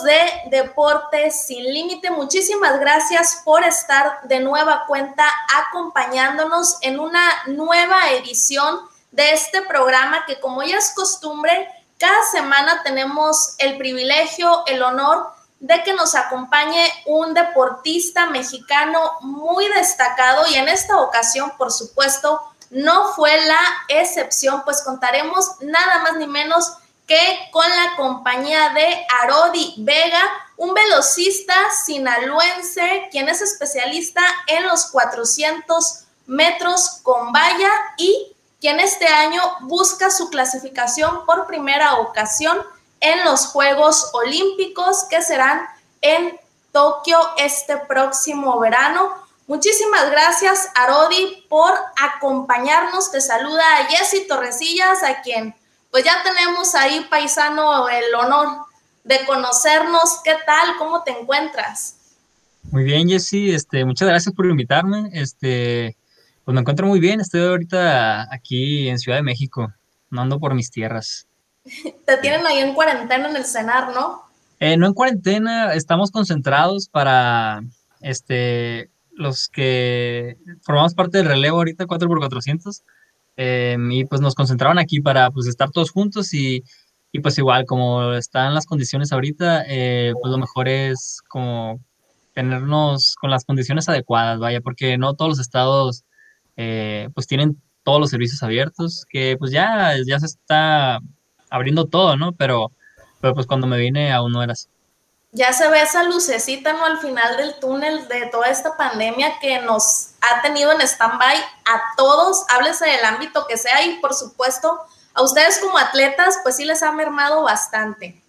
de Deportes Sin Límite? Muchísimas gracias por estar de nueva cuenta acompañándonos en una nueva edición de este programa que como ya es costumbre, cada semana tenemos el privilegio, el honor de que nos acompañe un deportista mexicano muy destacado y en esta ocasión, por supuesto, no fue la excepción, pues contaremos nada más ni menos que con la compañía de Arodi Vega, un velocista sinaloense, quien es especialista en los 400 metros con valla y quien este año busca su clasificación por primera ocasión en los Juegos Olímpicos que serán en Tokio este próximo verano. Muchísimas gracias, Arodi, por acompañarnos. Te saluda Jessy Torresillas, a quien pues ya tenemos ahí, paisano, el honor de conocernos. ¿Qué tal? ¿Cómo te encuentras? Muy bien, Jessy, este, muchas gracias por invitarme. Este, pues me encuentro muy bien, estoy ahorita aquí en Ciudad de México, no ando por mis tierras. Te tienen ahí en cuarentena en el cenar, ¿no? Eh, no en cuarentena, estamos concentrados para este, los que formamos parte del relevo ahorita 4x400 Em, y pues nos concentraron aquí para pues estar todos juntos y, y pues igual como están las condiciones ahorita, eh, pues lo mejor es como tenernos con las condiciones adecuadas, vaya, porque no todos los estados eh, pues tienen todos los servicios abiertos, que pues ya, ya se está abriendo todo, ¿no? Pero, pero pues cuando me vine aún no era así ya se ve esa lucecita, ¿no? Al final del túnel de toda esta pandemia que nos ha tenido en stand-by a todos, háblese del ámbito que sea y por supuesto a ustedes como atletas, pues sí les ha mermado bastante.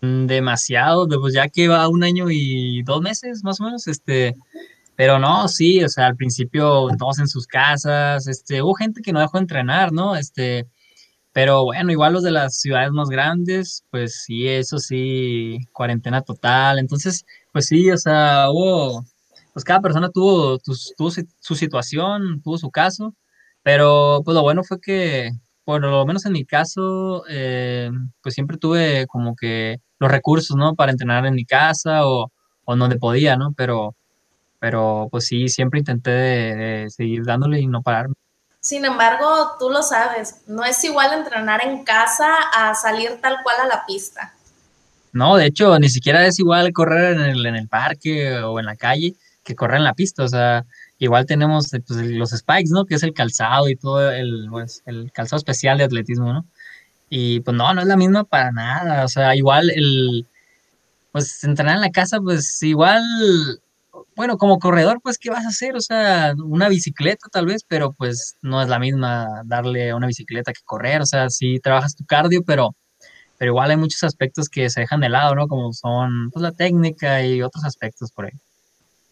Mm, demasiado, pues ya que va un año y dos meses más o menos, este, pero no, sí, o sea, al principio todos en sus casas, este, hubo gente que no dejó de entrenar, ¿no? Este, pero bueno, igual los de las ciudades más grandes, pues sí, eso sí, cuarentena total. Entonces, pues sí, o sea, hubo, pues cada persona tuvo, su situación, tuvo su caso, pero pues lo bueno fue que, por lo menos en mi caso, eh, pues siempre tuve como que los recursos, ¿no? Para entrenar en mi casa o, o donde podía, ¿no? Pero, pero pues sí, siempre intenté de seguir dándole y no pararme. Sin embargo, tú lo sabes, no es igual entrenar en casa a salir tal cual a la pista. No, de hecho, ni siquiera es igual correr en el, parque o en la calle que correr en la pista. O sea, igual tenemos eh, pues, los spikes, ¿no? Que es el calzado y todo el, pues, el calzado especial de atletismo, ¿no? Y pues no, no es la misma para nada. O sea, igual el, pues entrenar en la casa, pues igual bueno, como corredor, pues, ¿qué vas a hacer? O sea, una bicicleta tal vez, pero pues no es la misma darle a una bicicleta que correr. O sea, sí trabajas tu cardio, pero, pero igual hay muchos aspectos que se dejan de lado, ¿no? Como son pues, la técnica y otros aspectos por ahí.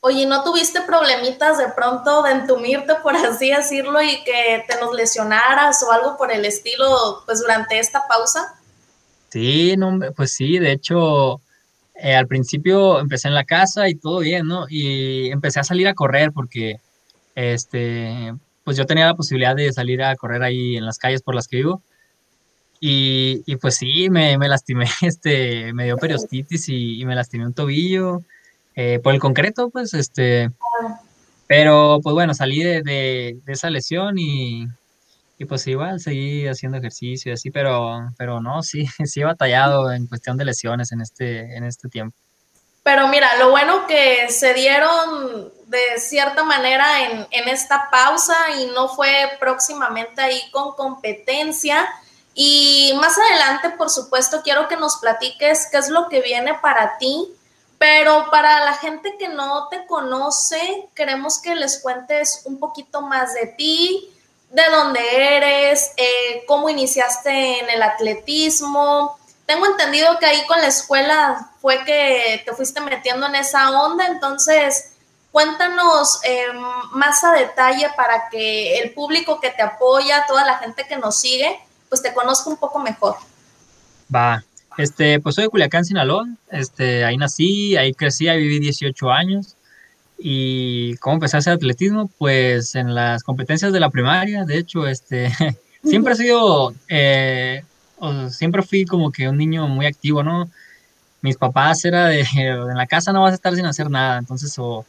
Oye, ¿no tuviste problemitas de pronto de entumirte, por así decirlo, y que te nos lesionaras o algo por el estilo, pues durante esta pausa? Sí, no, pues sí, de hecho, eh, al principio empecé en la casa y todo bien, ¿no? Y empecé a salir a correr porque, este, pues yo tenía la posibilidad de salir a correr ahí en las calles por las que vivo. Y, y pues sí, me, me, lastimé, este, me dio periostitis y, me lastimé un tobillo. eh, por el concreto, pues, este, pero pues bueno, salí de, de, esa lesión y, y, pues igual seguí haciendo ejercicio y así, pero, pero no, sí, sí he batallado en cuestión de lesiones en este, en este tiempo. Pero mira, lo bueno que se dieron de cierta manera en, en, esta pausa y no fue próximamente ahí con competencia. Y más adelante, por supuesto, quiero que nos platiques qué es lo que viene para ti. Pero para la gente que no te conoce, queremos que les cuentes un poquito más de ti, de dónde eres, eh, cómo iniciaste en el atletismo, tengo entendido que ahí con la escuela fue que te fuiste metiendo en esa onda, entonces cuéntanos em, más a detalle para que el público que te apoya, toda la gente que nos sigue, pues te conozca un poco mejor. Va, este, pues soy de Culiacán, Sinaloa, este, ahí nací, ahí crecí, ahí viví 18 años. ¿Y cómo empecé a hacer atletismo? Pues en las competencias de la primaria, de hecho, este, siempre he sido eh, siempre fui como que un niño muy activo, ¿no? Mis papás era de, en la casa no vas a estar sin hacer nada, entonces o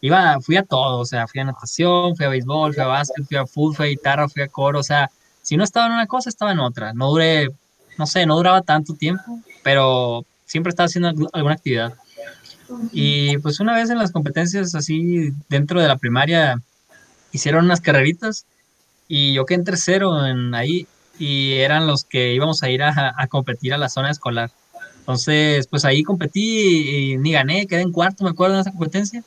iba, fui a todo, o sea, fui a natación, fui a béisbol, fui a básquet, fui a fútbol, fui a guitarra, fui a coro, o sea, si no estaba en una cosa, estaba en otra. No duré, no sé, no duraba tanto tiempo, pero siempre estaba haciendo alguna actividad. Y pues una vez en las competencias así dentro de la primaria hicieron unas carreritas y yo quedé en tercero en ahí y eran los que íbamos a ir a, competir a la zona escolar. Entonces, pues ahí competí y ni gané, quedé en cuarto, me acuerdo, en esa competencia.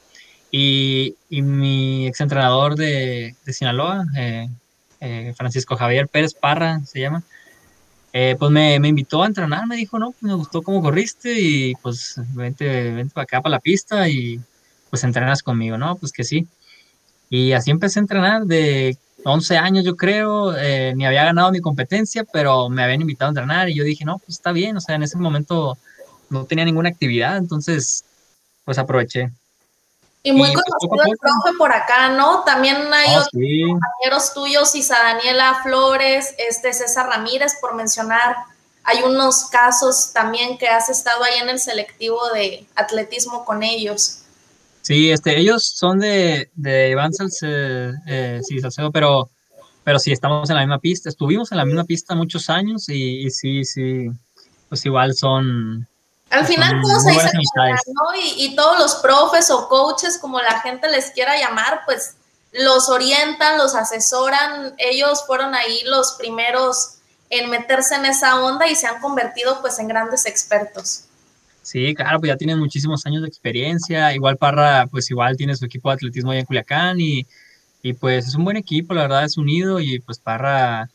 Y, y mi exentrenador de, de Sinaloa, eh, eh, Francisco Javier Pérez Parra, se llama, eh, pues me, me, invitó a entrenar, me dijo, no, pues me gustó cómo corriste y pues vente, vente para acá, para la pista y pues entrenas conmigo, ¿no? Pues que sí. Y así empecé a entrenar de 11 años yo creo, eh, ni había ganado mi competencia, pero me habían invitado a entrenar y yo dije, no, pues está bien, o sea, en ese momento no tenía ninguna actividad, entonces pues aproveché. Y muy conocido el profe por acá, ¿no? También hay ah, otros compañeros tuyos, Isa Daniela Flores, este César Ramírez, por mencionar. Hay unos casos también que has estado ahí en el selectivo de atletismo con ellos. Sí, este, ellos son de, de Iván eh, sí, Salcedo, pero, pero sí, estamos en la misma pista. Estuvimos en la misma pista muchos años y, sí, sí, pues igual son... Al final todos se dicen ¿no? Y, y todos los profes o coaches, como la gente les quiera llamar, pues los orientan, los asesoran. Ellos fueron ahí los primeros en meterse en esa onda y se han convertido pues en grandes expertos. Sí, claro, pues ya tienen muchísimos años de experiencia. Igual Parra, pues igual tiene su equipo de atletismo allá en Culiacán y, y pues es un buen equipo, la verdad es unido y pues Parra,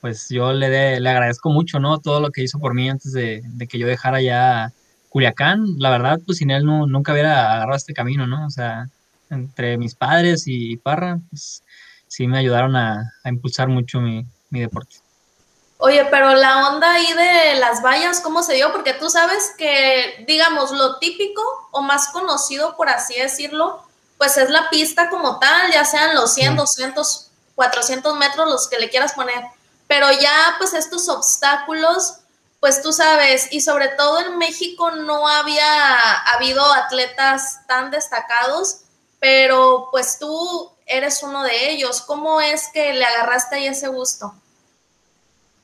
pues yo le, le agradezco mucho, ¿no? Todo lo que hizo por mí antes de, que yo dejara ya Culiacán. La verdad, pues sin él no, nunca hubiera agarrado este camino, ¿no? O sea, entre mis padres y Parra, pues sí me ayudaron a, impulsar mucho mi deporte. Oye, pero la onda ahí de las vallas, ¿cómo se dio? Porque tú sabes que, digamos, lo típico o más conocido, por así decirlo, pues es la pista como tal, ya sean los 100, 200, 400 metros los que le quieras poner. Pero ya, pues estos obstáculos, pues tú sabes, y sobre todo en México no había habido atletas tan destacados, pero pues tú eres uno de ellos. ¿Cómo es que le agarraste ahí ese gusto?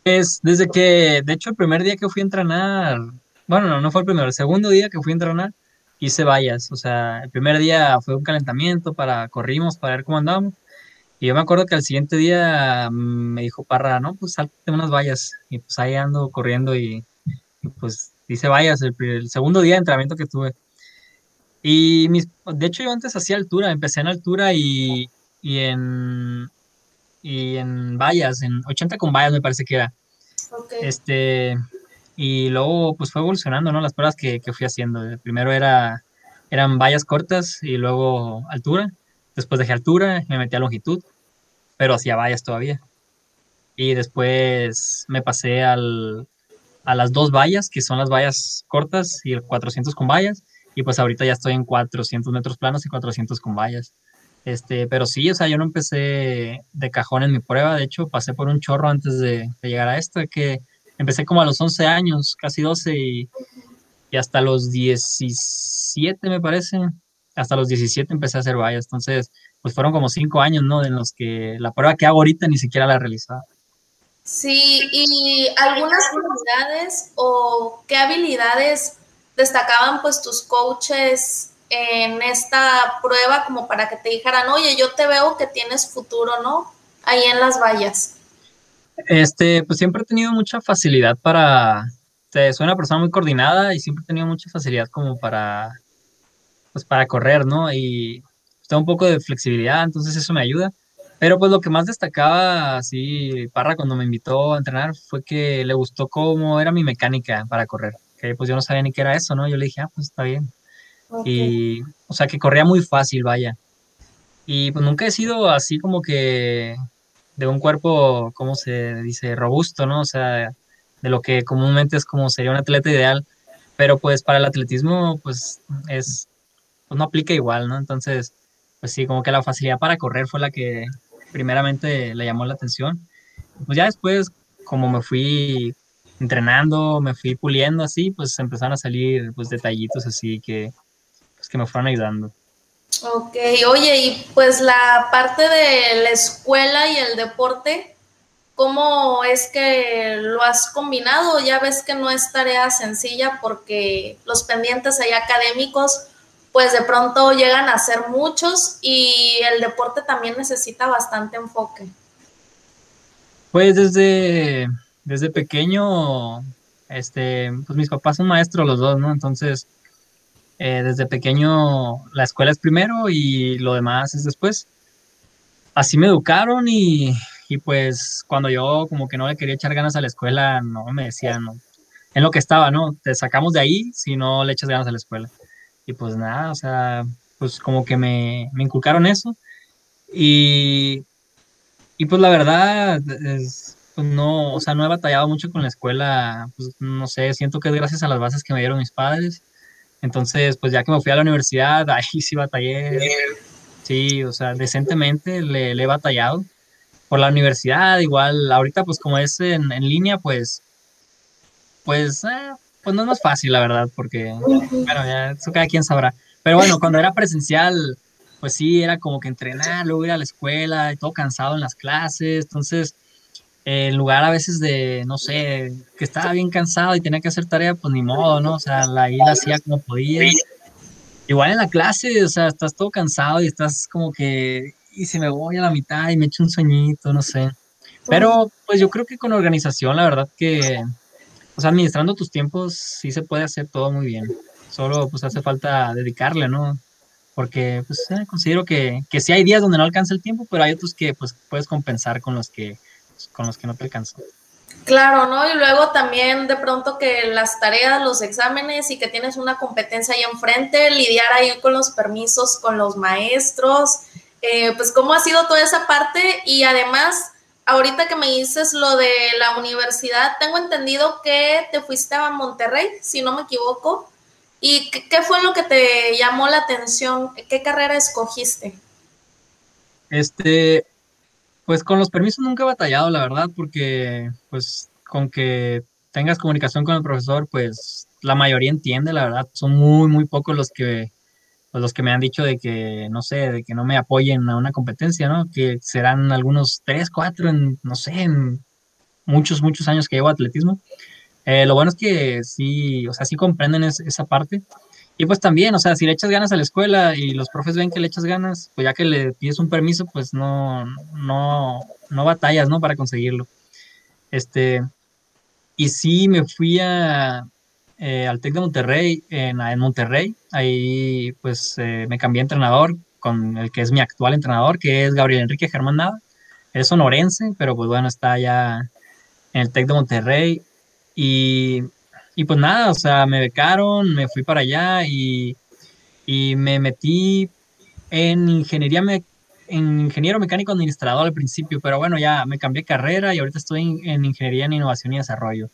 Es desde que, de hecho, el primer día que fui a entrenar, bueno, no, no fue el primero, el segundo día que fui a entrenar, hice vallas. O sea, el primer día fue un calentamiento para, corrimos para ver cómo andábamos. Y yo me acuerdo que al siguiente día me dijo Parra, no, pues salte unas vallas. Y pues ahí ando corriendo y, pues hice vallas el, el, segundo día de entrenamiento que tuve. Y mis, de hecho yo antes hacía altura, empecé en altura y, y en, y en vallas, en 80 con vallas me parece que era. Este, y luego pues fue evolucionando, ¿no? Las pruebas que, que fui haciendo. Primero era, eran vallas cortas y luego altura. Después dejé altura, me metí a longitud, pero hacía vallas todavía. Y después me pasé al, a las dos vallas, que son las vallas cortas y el 400 con vallas. Y pues ahorita ya estoy en 400 metros planos y 400 con vallas. Este, pero sí, o sea, yo no empecé de cajón en mi prueba, de hecho pasé por un chorro antes de, llegar a esto, que empecé como a los 11 años, casi 12, y, y hasta los 17 me parece, hasta los 17 empecé a hacer vallas, entonces pues fueron como cinco años, ¿no? En los que la prueba que hago ahorita ni siquiera la he realizado. Sí, y algunas habilidades o qué habilidades destacaban pues tus coaches en esta prueba como para que te dijeran, oye, yo te veo que tienes futuro, ¿no? Ahí en las vallas. Este, pues siempre he tenido mucha facilidad para, soy una persona muy coordinada y siempre he tenido mucha facilidad como para, pues para correr, ¿no? Y tengo un poco de flexibilidad, entonces eso me ayuda. Pero pues lo que más destacaba así Parra cuando me invitó a entrenar fue que le gustó cómo era mi mecánica para correr. Que pues yo no sabía ni qué era eso, ¿no? Yo le dije, ah, pues está bien. Y, o sea, que corría muy fácil, vaya. Y pues nunca he sido así como que de un cuerpo, ¿cómo se dice? Robusto, ¿no? O sea, de lo que comúnmente es como sería un atleta ideal. Pero pues para el atletismo, pues es, pues no aplica igual, ¿no? Entonces, pues sí, como que la facilidad para correr fue la que primeramente le llamó la atención. Pues ya después, como me fui entrenando, me fui puliendo así, pues empezaron a salir pues detallitos así que, pues, que me fueron ayudando. Ok, oye, y pues la parte de la escuela y el deporte, ¿cómo es que lo has combinado? Ya ves que no es tarea sencilla porque los pendientes ahí académicos pues de pronto llegan a ser muchos y el deporte también necesita bastante enfoque. Pues desde, desde pequeño, este, pues mis papás son maestros los dos, ¿no? Entonces, eh, desde pequeño la escuela es primero y lo demás es después. Así me educaron y, y pues cuando yo como que no le quería echar ganas a la escuela, no me decían, no, en lo que estaba, ¿no? Te sacamos de ahí si no le echas ganas a la escuela. Y pues nada, o sea, pues como que me, me inculcaron eso. Y, y pues la verdad, es, pues no, o sea, no he batallado mucho con la escuela, pues no sé, siento que es gracias a las bases que me dieron mis padres. Entonces, pues ya que me fui a la universidad, ahí sí batallé. Sí, o sea, decentemente le, le he batallado. Por la universidad, igual, ahorita pues como es en, en línea, pues, pues, eh, pues no es más fácil, la verdad, porque, bueno, ya eso cada quien sabrá. Pero bueno, cuando era presencial, pues sí, era como que entrenar, luego ir a la escuela, y todo cansado en las clases, entonces, en lugar a veces de, no sé, que estaba bien cansado y tenía que hacer tarea, pues ni modo, ¿no? O sea, la, ahí la hacía como podía. Igual en la clase, o sea, estás todo cansado y estás como que, y si me voy a la mitad y me echo un sueñito, no sé. Pero pues yo creo que con organización, la verdad que o sea, administrando tus tiempos sí se puede hacer todo muy bien. Solo pues hace falta dedicarle, ¿no? Porque pues eh, considero que, que sí hay días donde no alcanza el tiempo, pero hay otros que pues puedes compensar con los que, con los que no te alcanzó. Claro, ¿no? Y luego también de pronto que las tareas, los exámenes y que tienes una competencia ahí enfrente, lidiar ahí con los permisos, con los maestros, eh, pues cómo ha sido toda esa parte y además ahorita que me dices lo de la universidad, tengo entendido que te fuiste a Monterrey, si no me equivoco. ¿Y qué, fue lo que te llamó la atención? ¿Qué carrera escogiste? Este, pues con los permisos nunca he batallado, la verdad, porque pues con que tengas comunicación con el profesor, pues la mayoría entiende, la verdad. Son muy, muy pocos los que pues, los que me han dicho de que, no sé, de que no me apoyen a una competencia, ¿no? Que serán algunos tres, cuatro, en, no sé, en muchos, muchos años que llevo atletismo. Eh, lo bueno es que sí, o sea, sí comprenden esa parte. Y pues también, o sea, si le echas ganas a la escuela y los profes ven que le echas ganas, pues ya que le pides un permiso, pues no, no, no batallas, ¿no? Para conseguirlo. Este, y sí me fui a, eh, al TEC de Monterrey, en, Monterrey. Ahí pues eh, me cambié de entrenador con el que es mi actual entrenador, que es Gabriel Enrique Germán Nava. Es sonorense, pero pues bueno, está ya en el TEC de Monterrey. Y, y pues nada, o sea, me becaron, me fui para allá y, y me metí en ingeniería en ingeniero mecánico administrador al principio, pero bueno, ya me cambié carrera y ahorita estoy en ingeniería en innovación y desarrollo.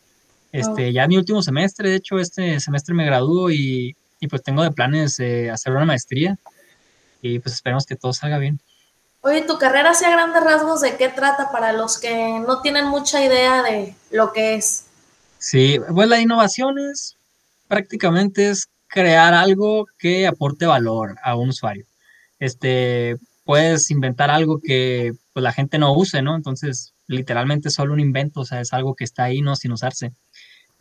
Este, ya mi último semestre, de hecho, este semestre me gradúo y, y pues tengo de planes eh, hacer una maestría y pues esperemos que todo salga bien. Oye, tu carrera hacia grandes rasgos de qué trata para los que no tienen mucha idea de lo que es. Sí, pues la innovación es, prácticamente es crear algo que aporte valor a un usuario. Este, puedes inventar algo que pues, la gente no use, ¿no? Entonces, literalmente es solo un invento, o sea, es algo que está ahí, ¿no? Sin usarse.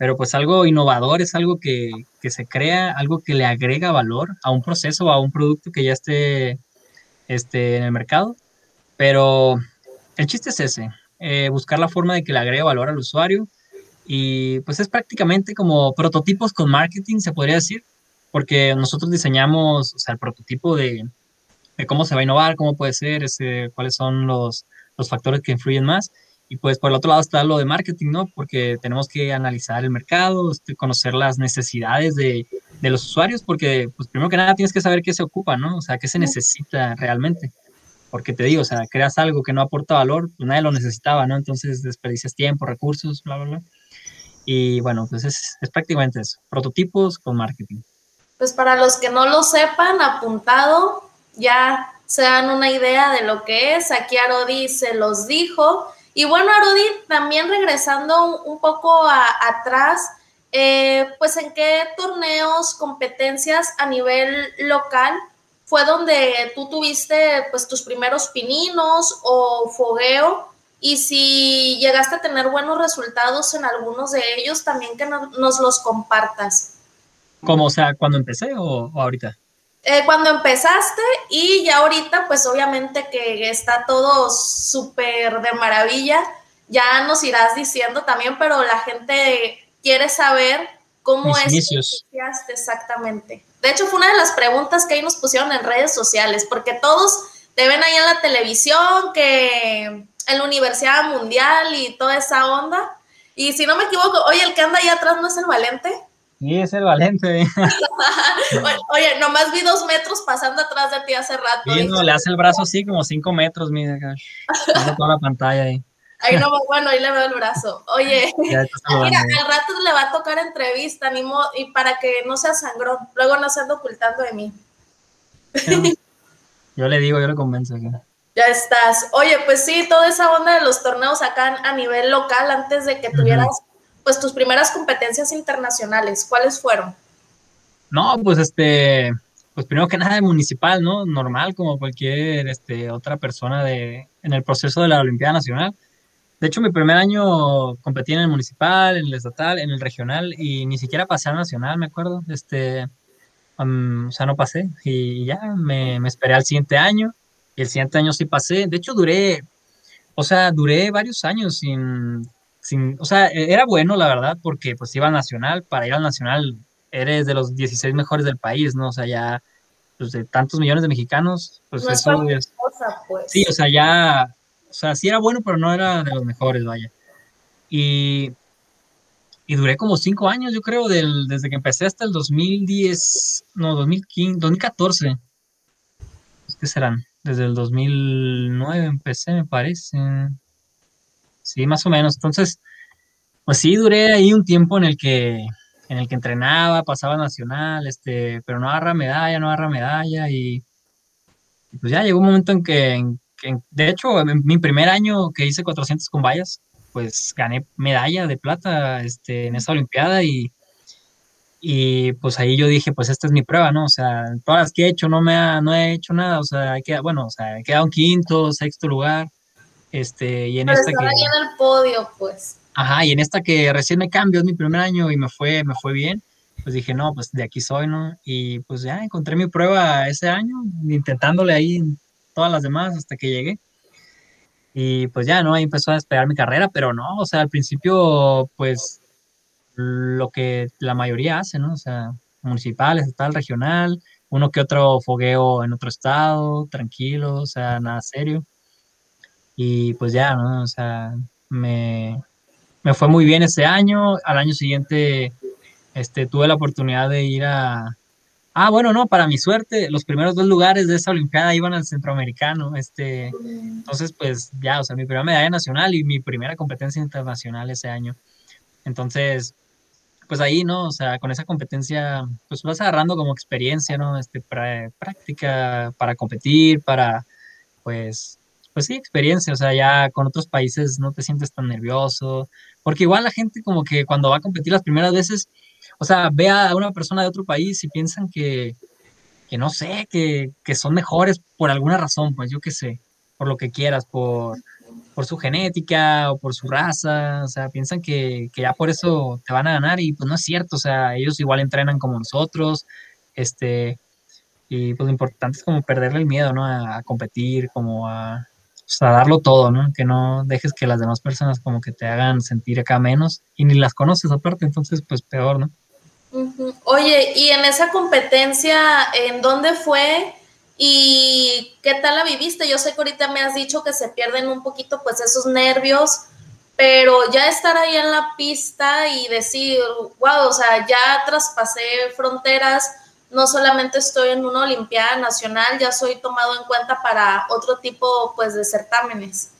Pero pues algo innovador es algo que, que se crea, algo que le agrega valor a un proceso a un producto que ya esté, esté en el mercado. Pero el chiste es ese, eh, buscar la forma de que le agregue valor al usuario. Y pues es prácticamente como prototipos con marketing, se podría decir, porque nosotros diseñamos, o sea, el prototipo de, cómo se va a innovar, cómo puede ser, ese, cuáles son los, los factores que influyen más. Y pues por el otro lado está lo de marketing, ¿no? Porque tenemos que analizar el mercado, este, conocer las necesidades de, de, los usuarios, porque pues primero que nada tienes que saber qué se ocupa, ¿no? O sea, qué se necesita realmente. Porque te digo, o sea, creas algo que no aporta valor, pues nadie lo necesitaba, ¿no? Entonces desperdicias tiempo, recursos, bla, bla, bla. Y bueno, pues es, es prácticamente eso, prototipos con marketing. Pues para los que no lo sepan, apuntado, ya se dan una idea de lo que es. Aquí Arodi se los dijo. Y bueno, Arodi, también regresando un, poco atrás, eh, pues en qué torneos, competencias a nivel local fue donde tú tuviste pues tus primeros pininos o fogueo y si llegaste a tener buenos resultados en algunos de ellos, también que nos los compartas. ¿Cómo? O sea, cuando empecé o ahorita? Eh, cuando empezaste y ya ahorita, pues obviamente que está todo súper de maravilla, ya nos irás diciendo también, pero la gente quiere saber cómo es inicios. que exactamente. De hecho, fue una de las preguntas que ahí nos pusieron en redes sociales, porque todos te ven ahí en la televisión, que en la Universidad Mundial y toda esa onda. Y si no me equivoco, oye, el que anda ahí atrás no es el Valente. Sí, es el Valente. Oye, nomás vi dos metros pasando atrás de ti hace rato. Sí, no, le hace el brazo así como cinco metros, mira, toda la pantalla ahí. Ahí no, bueno, ahí le veo el brazo. Oye, mira, al rato le va a tocar entrevista, ni y para que no sea sangrón, luego no se ande ocultando de mí. Yo le digo, yo le convenzo. Ya estás. Oye, pues sí, toda esa onda de los torneos acá a nivel local, antes de que tuvieras pues tus primeras competencias internacionales, ¿cuáles fueron? No, pues este, pues primero que nada de municipal, ¿no? Normal, como cualquier este, otra persona de, en el proceso de la Olimpiada Nacional. De hecho, mi primer año competí en el municipal, en el estatal, en el regional y ni siquiera pasé al nacional, me acuerdo. Este, o sea, no pasé y ya me, me esperé al siguiente año y el siguiente año sí pasé. De hecho, duré, o sea, duré varios años sin, o sea, e-, era bueno, la verdad, porque pues iba al nacional, para ir al nacional eres de los 16 mejores del país, ¿no? O sea, ya, pues de tantos millones de mexicanos, pues eso es... pues. Sí, o sea, ya, o sea, sí era bueno, pero no era de los mejores, vaya. Y, y duré como cinco años, yo creo, del, desde que empecé hasta el 2010, no, 2015, 2014. ¿Qué serán? Desde el 2009 empecé, me parece. Sí, más o menos. Entonces, pues sí, duré ahí un tiempo en el que, en el que entrenaba, pasaba nacional, este, pero no agarra medalla, no agarra medalla y, pues ya llegó un momento en que, de hecho, en mi primer año que hice 400 con vallas, pues gané medalla de plata este, en esa olimpiada y, y pues ahí yo dije, pues esta es mi prueba, ¿no? O sea, todas las que he hecho no me ha, no he hecho nada, o sea, he bueno, o sea, he quedado en quinto, sexto lugar, este, y en esta que... ahí en el podio, pues. Ajá, y en esta que recién me cambio, es mi primer año y me fue, me fue bien, pues dije, no, pues de aquí soy, ¿no? Y pues ya encontré mi prueba ese año, intentándole ahí todas las demás hasta que llegué. Y pues ya, ¿no? Ahí empezó a despegar mi carrera, pero no, o sea, al principio, pues lo que la mayoría hace, ¿no? O sea, municipal, estatal, regional, uno que otro fogueo en otro estado, tranquilo, o sea, nada serio. Y pues ya, ¿no? O sea, me, fue muy bien ese año. Al año siguiente este, tuve la oportunidad de ir a... Ah, bueno, no, para mi suerte, los primeros dos lugares de esa Olimpiada iban al centroamericano. Este, entonces, pues ya, o sea, mi primera medalla nacional y mi primera competencia internacional ese año. Entonces, pues ahí, ¿no? O sea, con esa competencia, pues vas agarrando como experiencia, ¿no? Este, práctica para competir, para, pues, pues sí, experiencia, o sea, ya con otros países no te sientes tan nervioso, porque igual la gente como que cuando va a competir las primeras veces, o sea, ve a una persona de otro país y piensan que, que no sé, que, que son mejores por alguna razón, pues yo qué sé, por lo que quieras, por, por su genética o por su raza, o sea, piensan que, que, ya por eso te van a ganar y pues no es cierto, o sea, ellos igual entrenan como nosotros, este, y pues lo importante es como perderle el miedo, ¿no? A, competir, como a, pues, a, darlo todo, ¿no? Que no dejes que las demás personas como que te hagan sentir acá menos y ni las conoces aparte, entonces pues peor, ¿no? Oye, y en esa competencia, ¿en dónde fue? ¿Y qué tal la viviste? Yo sé que ahorita me has dicho que se pierden un poquito pues esos nervios, pero ya estar ahí en la pista y decir, wow, o sea, ya traspasé fronteras, no solamente estoy en una Olimpiada Nacional, ya soy tomado en cuenta para otro tipo pues de certámenes.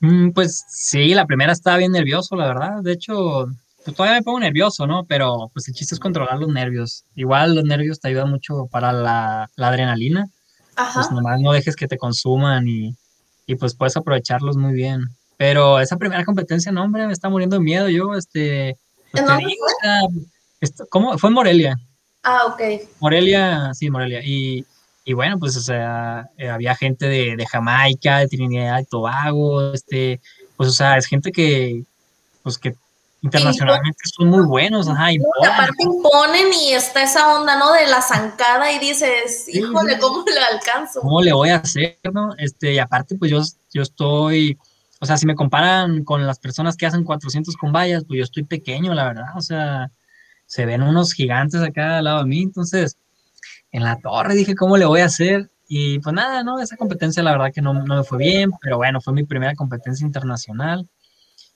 Mm, pues sí, la primera estaba bien nervioso, la verdad. De hecho, pues todavía me pongo nervioso, ¿no? Pero pues el chiste es controlar los nervios. Igual los nervios te ayudan mucho para la, adrenalina. Ajá. Pues nomás no dejes que te consuman y, pues puedes aprovecharlos muy bien. Pero esa primera competencia, no, hombre, me está muriendo de miedo yo, este... Pues fue? ¿Cómo? Fue en Morelia. Ah, ok. Morelia, sí, Morelia. Y, y bueno, pues, o sea, eh, había gente de, de, Jamaica, de Trinidad y Tobago, este, pues, o sea, es gente que, pues, que internacionalmente son muy buenos, ajá. Imponen. aparte imponen y está esa onda, ¿no? De la zancada y dices, híjole, ¿cómo le alcanzo? ¿Cómo le voy a hacer, no? Este, y aparte, pues yo, yo estoy, o sea, si me comparan con las personas que hacen 400 con vallas, pues yo estoy pequeño, la verdad, o sea, se ven unos gigantes acá al lado de mí, entonces, en la torre dije, ¿cómo le voy a hacer? Y pues nada, ¿no? Esa competencia la verdad que no, no me fue bien, pero bueno, fue mi primera competencia internacional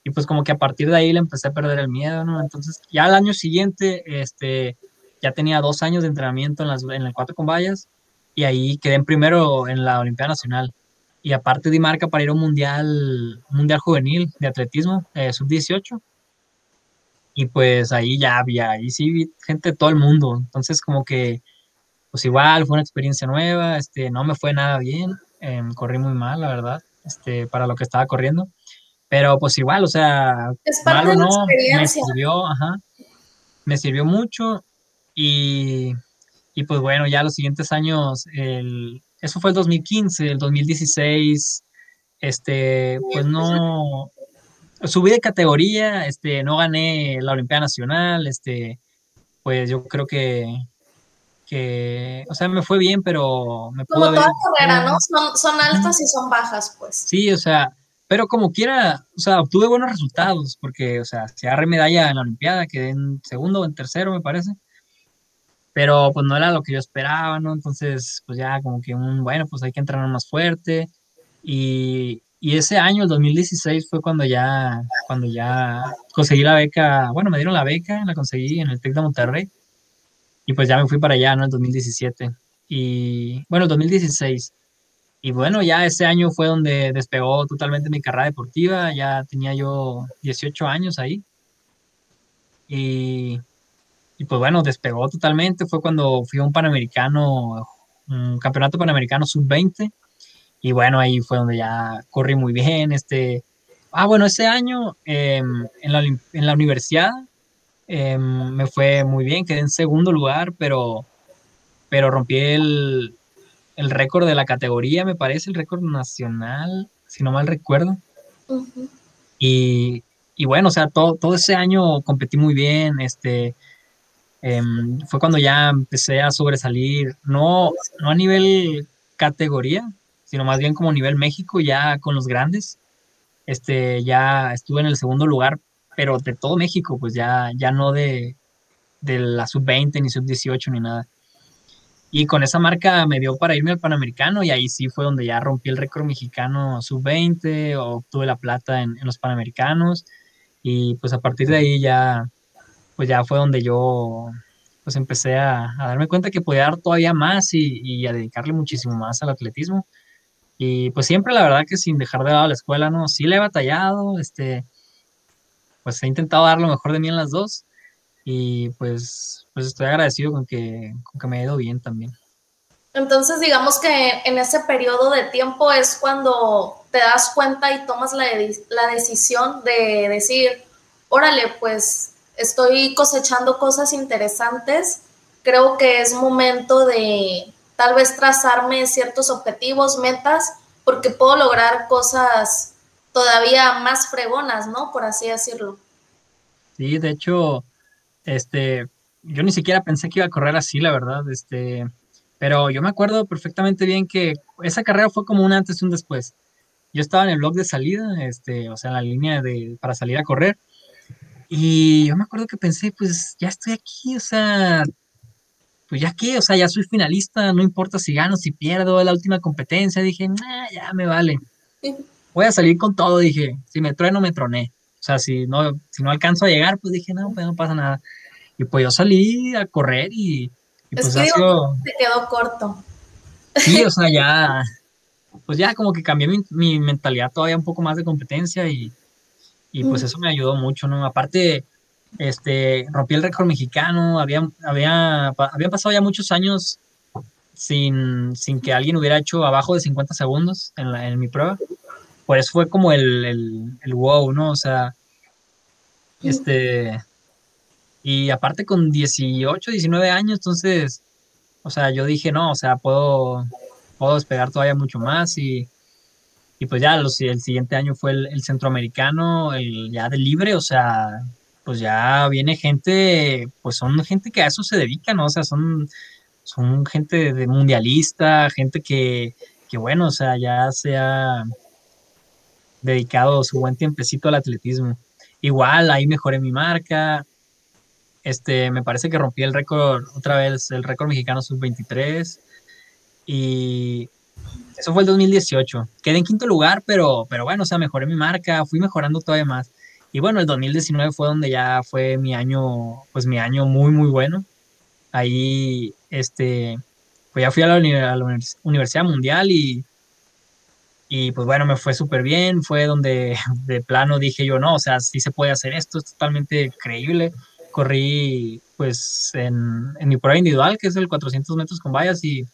y pues como que a partir de ahí le empecé a perder el miedo, ¿no? Entonces ya al año siguiente, este, ya tenía dos años de entrenamiento en, las, el cuatro con vallas y ahí quedé en primero en la Olimpiada Nacional. Y aparte di marca para ir a un mundial, mundial juvenil de atletismo, eh, sub-18. Y pues ahí ya había, ahí sí vi gente de todo el mundo. Entonces como que, pues igual fue una experiencia nueva, este, no me fue nada bien, em, corrí muy mal, la verdad, este, para lo que estaba corriendo pero pues igual, o sea, malo no, me sirvió, ajá, me sirvió mucho y, y, pues bueno, ya los siguientes años, el, eso fue el 2015, el 2016, este, pues no, subí de categoría, este, no gané la Olimpiada Nacional, este, pues yo creo que, que, o sea, me fue bien, pero me pudo Como toda carrera, ¿no? Son, son altas y son bajas, pues. Sí, o sea, pero como quiera, o sea, obtuve buenos resultados, porque, o sea, se agarré medalla en la Olimpiada, quedé en segundo o en tercero, me parece. Pero pues no era lo que yo esperaba, ¿no? Entonces, pues ya como que un, bueno, pues hay que entrenar más fuerte. Y, y ese año, el 2016, fue cuando ya, cuando ya conseguí la beca, bueno, me dieron la beca, la conseguí en el TEC de Monterrey. Y pues ya me fui para allá, ¿no? El 2017. Y bueno, el 2016. Y bueno, ya ese año fue donde despegó totalmente mi carrera deportiva, ya tenía yo 18 años ahí. Y, y pues bueno, despegó totalmente, fue cuando fui a un Panamericano, un campeonato Panamericano sub-20. Y bueno, ahí fue donde ya corrí muy bien. Este, ah, bueno, ese año em, en, la, en, la, universidad em, me fue muy bien, quedé en segundo lugar, pero, pero rompí el, el récord de la categoría, me parece, el récord nacional, si no mal recuerdo. y, y, bueno, o sea, todo, todo ese año competí muy bien, este, em, fue cuando ya empecé a sobresalir, no, no a nivel categoría, sino más bien como nivel México, ya con los grandes. Este, ya estuve en el segundo lugar, pero de todo México, pues ya, ya no de, de la sub-20 ni sub-18 ni nada. Y con esa marca me dio para irme al Panamericano y ahí sí fue donde ya rompí el récord mexicano sub-20, obtuve la plata en, los Panamericanos y pues a partir de ahí ya, pues ya fue donde yo pues empecé a, darme cuenta que podía dar todavía más y, a dedicarle muchísimo más al atletismo. Y pues siempre la verdad que sin dejar de lado la escuela, ¿no? Sí le he batallado, este, pues he intentado dar lo mejor de mí en las dos y pues pues estoy agradecido con que, con que me ha ido bien también. Entonces, digamos que en ese periodo de tiempo es cuando te das cuenta y tomas la, la decisión de decir, órale, pues estoy cosechando cosas interesantes. Creo que es momento de tal vez trazarme ciertos objetivos, metas, porque puedo lograr cosas todavía más fregonas, ¿no? Por así decirlo. Sí, de hecho, este, yo ni siquiera pensé que iba a correr así, la verdad, este, pero yo me acuerdo perfectamente bien que esa carrera fue como un antes y un después. Yo estaba en el blog de salida, este, o sea, en la línea de, para salir a correr, y yo me acuerdo que pensé, pues ya estoy aquí, o sea, pues ya qué, o sea, ya soy finalista, no importa si gano, si pierdo, es la última competencia, dije, nah, ya me vale. Voy a salir con todo, dije, si me trueno, me troné. O sea, si no, si no alcanzo a llegar, pues dije, no, pues no pasa nada. Y pues yo salí a correr y, pues es que se quedó corto. Sí, o sea, ya, pues ya como que cambié mi, mi mentalidad todavía un poco más de competencia y, y pues eso me ayudó mucho, ¿no? Aparte, este, rompí el récord mexicano, había, había, había pasado ya muchos años sin, sin, que alguien hubiera hecho abajo de 50 segundos en, la, en mi prueba. Por eso fue como el, el, el, wow, ¿no? O sea, este, y aparte con 18, 19 años, entonces, o sea, yo dije, no, o sea, puedo, puedo despegar todavía mucho más y, y pues ya el siguiente año fue el, centroamericano, el ya de libre, o sea, pues ya viene gente, pues son gente que a eso se dedica, ¿no? O sea, son, son gente de mundialista, gente que, que bueno, o sea, ya se ha dedicado su buen tiempecito al atletismo. Igual, ahí mejoré mi marca. Este, me parece que rompí el récord, otra vez, el récord mexicano sub-23. Y eso fue el 2018. Quedé en quinto lugar, pero, pero bueno, o sea, mejoré mi marca, fui mejorando todavía más. Y bueno, el 2019 fue donde ya fue mi año, pues mi año muy, muy bueno. Ahí, este, pues ya fui a la, Universidad Mundial y, y pues bueno, me fue súper bien. Fue donde de plano dije yo, no, o sea, sí se puede hacer esto, es totalmente creíble. Corrí pues en, en mi prueba individual, que es el 400 metros con vallas y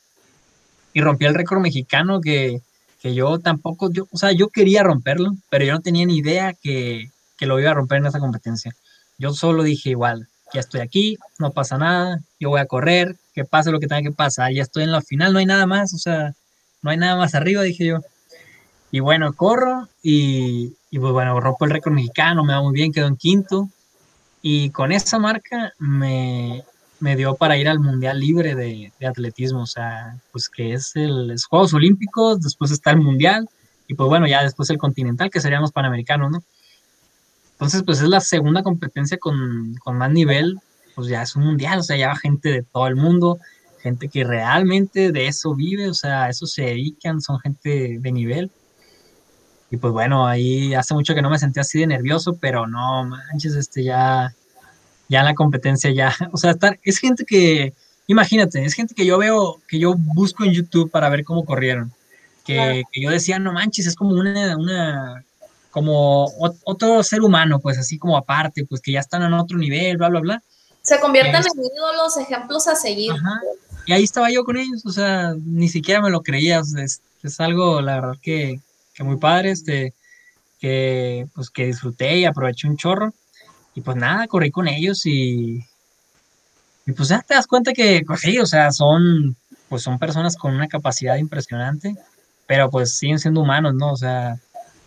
y rompí el récord mexicano que, que, yo tampoco, yo, o sea, yo quería romperlo, pero yo no tenía ni idea que, que lo iba a romper en esa competencia. Yo solo dije igual, ya estoy aquí, no pasa nada, yo voy a correr, que pase lo que tenga que pasar, ya estoy en la final, no hay nada más, o sea, no hay nada más arriba, dije yo. Y bueno, corro y, y pues bueno, rompo el récord mexicano, me va muy bien, quedo en quinto. Y con esa marca me, me dio para ir al Mundial Libre de, Atletismo, o sea, pues que es el, los Juegos Olímpicos, después está el Mundial, y pues bueno, ya después el Continental, que serían los Panamericanos, ¿no? Entonces, pues es la segunda competencia con, con más nivel, pues ya es un Mundial, o sea, ya va gente de todo el mundo, gente que realmente de eso vive, o sea, a eso se dedican, son gente de nivel. Y pues bueno, ahí hace mucho que no me sentía así de nervioso, pero no manches, este ya ya en la competencia ya, o sea, estar, es gente que, imagínate, es gente que yo veo, que yo busco en YouTube para ver cómo corrieron, que, yo decía, no manches, es como una, una como otro ser humano, pues así como aparte, pues que ya están en otro nivel, bla, bla, bla. Se convierten en ídolos, ejemplos a seguir. Y ahí estaba yo con ellos, o sea, ni siquiera me lo creía, es, es, algo, la verdad, que, que muy padre, este, que, pues, que disfruté y aproveché un chorro. Y pues nada, corrí con ellos y, y pues ya te das cuenta que, pues sí, o sea, son, pues son personas con una capacidad impresionante, pero pues siguen siendo humanos, ¿no? O sea,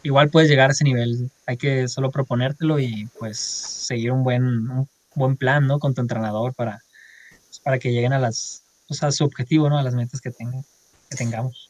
igual puedes llegar a ese nivel, hay que solo proponértelo y pues seguir un buen, un buen plan, ¿no? Con tu entrenador para, pues, para que lleguen a las, o sea, su objetivo, ¿no? A las metas que, que tengamos.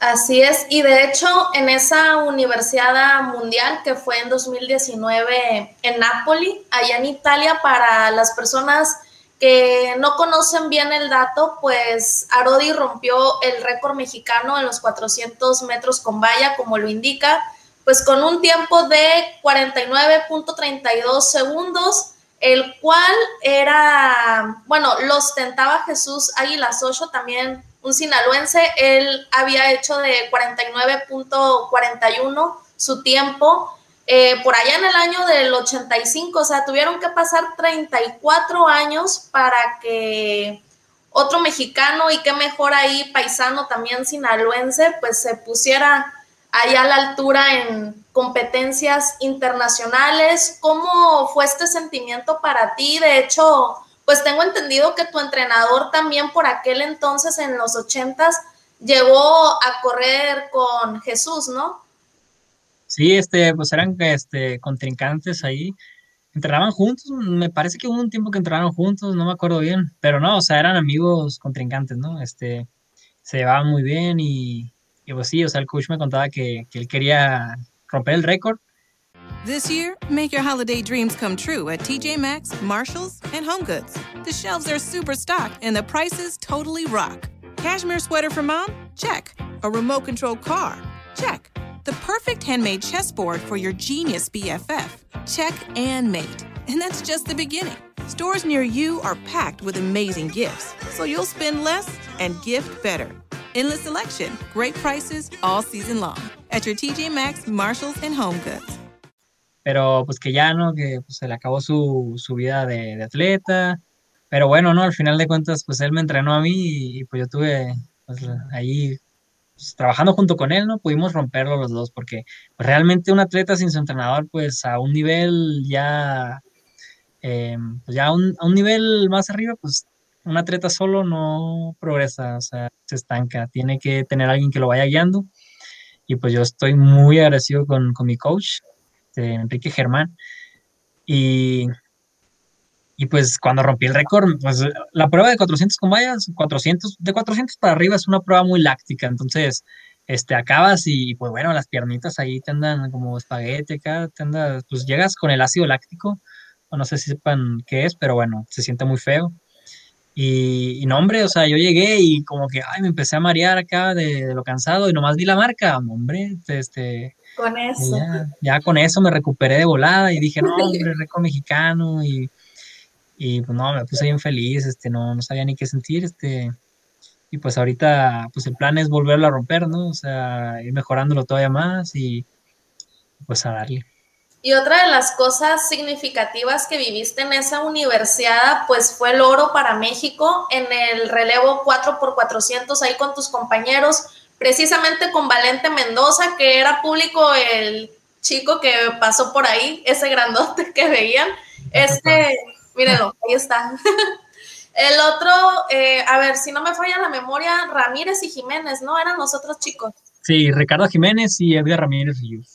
Así es, y de hecho en esa Universidad Mundial que fue en 2019 en Nápoli, allá en Italia, para las personas que no conocen bien el dato, pues Arodi rompió el récord mexicano en los 400 metros con valla, como lo indica, pues con un tiempo de 49.32 segundos, el cual era, bueno, lo ostentaba Jesús Águilas 8, también un sinaloense, él había hecho de 49.41 su tiempo eh, por allá en el año del 85, o sea, tuvieron que pasar 34 años para que otro mexicano y qué mejor ahí, paisano también sinaloense, pues se pusiera allá a la altura en competencias internacionales. ¿Cómo fue este sentimiento para ti? De hecho, pues tengo entendido que tu entrenador también por aquel entonces, en los ochentas, llegó a correr con Jesús, ¿no? Sí, este, pues eran este, contrincantes ahí. Entrenaban juntos, me parece que hubo un tiempo que entrenaron juntos, no me acuerdo bien, pero no, o sea, eran amigos contrincantes, ¿no? Este, se llevaban muy bien y, y pues sí, o sea, el coach me contaba que, que él quería romper el récord. This year, make your holiday dreams come true at TJ Maxx, Marshalls, and HomeGoods. The shelves are super stocked and the prices totally rock. Cashmere sweater for mom? Check. A remote control car? Check. The perfect handmade chessboard for your genius BFF? Check and mate. And that's just the beginning. Stores near you are packed with amazing gifts, so you'll spend less and gift better. Endless selection, great prices all season long at your TJ Maxx, Marshalls, and Home Goods. Pero pues que ya no, que pues, se le acabó su, su vida de, de, atleta. Pero bueno, no, al final de cuentas, pues él me entrenó a mí y, y pues yo tuve pues, ahí pues, trabajando junto con él, ¿no? Pudimos romperlo los dos, porque realmente un atleta sin su entrenador, pues a un nivel ya, eh, pues ya un, a un nivel más arriba, pues un atleta solo no progresa, o sea, se estanca, tiene que tener alguien que lo vaya guiando. Y pues yo estoy muy agradecido con, con mi coach, este, Enrique Germán. Y, y pues cuando rompí el récord, pues la prueba de 400 con vallas, 400, de 400 para arriba es una prueba muy láctica, entonces este, acabas y pues bueno, las piernitas ahí te andan como espaguete acá, te andas, pues llegas con el ácido láctico, o no sé si sepan qué es, pero bueno, se siente muy feo. Y, y, no, hombre, o sea, yo llegué y como que, ay, me empecé a marear acá de, de lo cansado y nomás vi la marca, hombre, este... Con eso. Ya, ya, con eso me recuperé de volada y dije, no, hombre, récord mexicano y, y pues no, me puse bien feliz, este, no, no sabía ni qué sentir, este, y pues ahorita, pues el plan es volverlo a romper, ¿no? O sea, ir mejorándolo todavía más y pues a darle. Y otra de las cosas significativas que viviste en esa universidad, pues fue el oro para México en el relevo 4x400 ahí con tus compañeros, precisamente con Valente Mendoza, que era público el chico que pasó por ahí, ese grandote que veían. Este, mírenlo, ahí está. El otro, eh, a ver, si no me falla la memoria, Ramírez y Jiménez, ¿no? Eran los otros chicos. Sí, Ricardo Jiménez y Edgar Ramírez Ríos.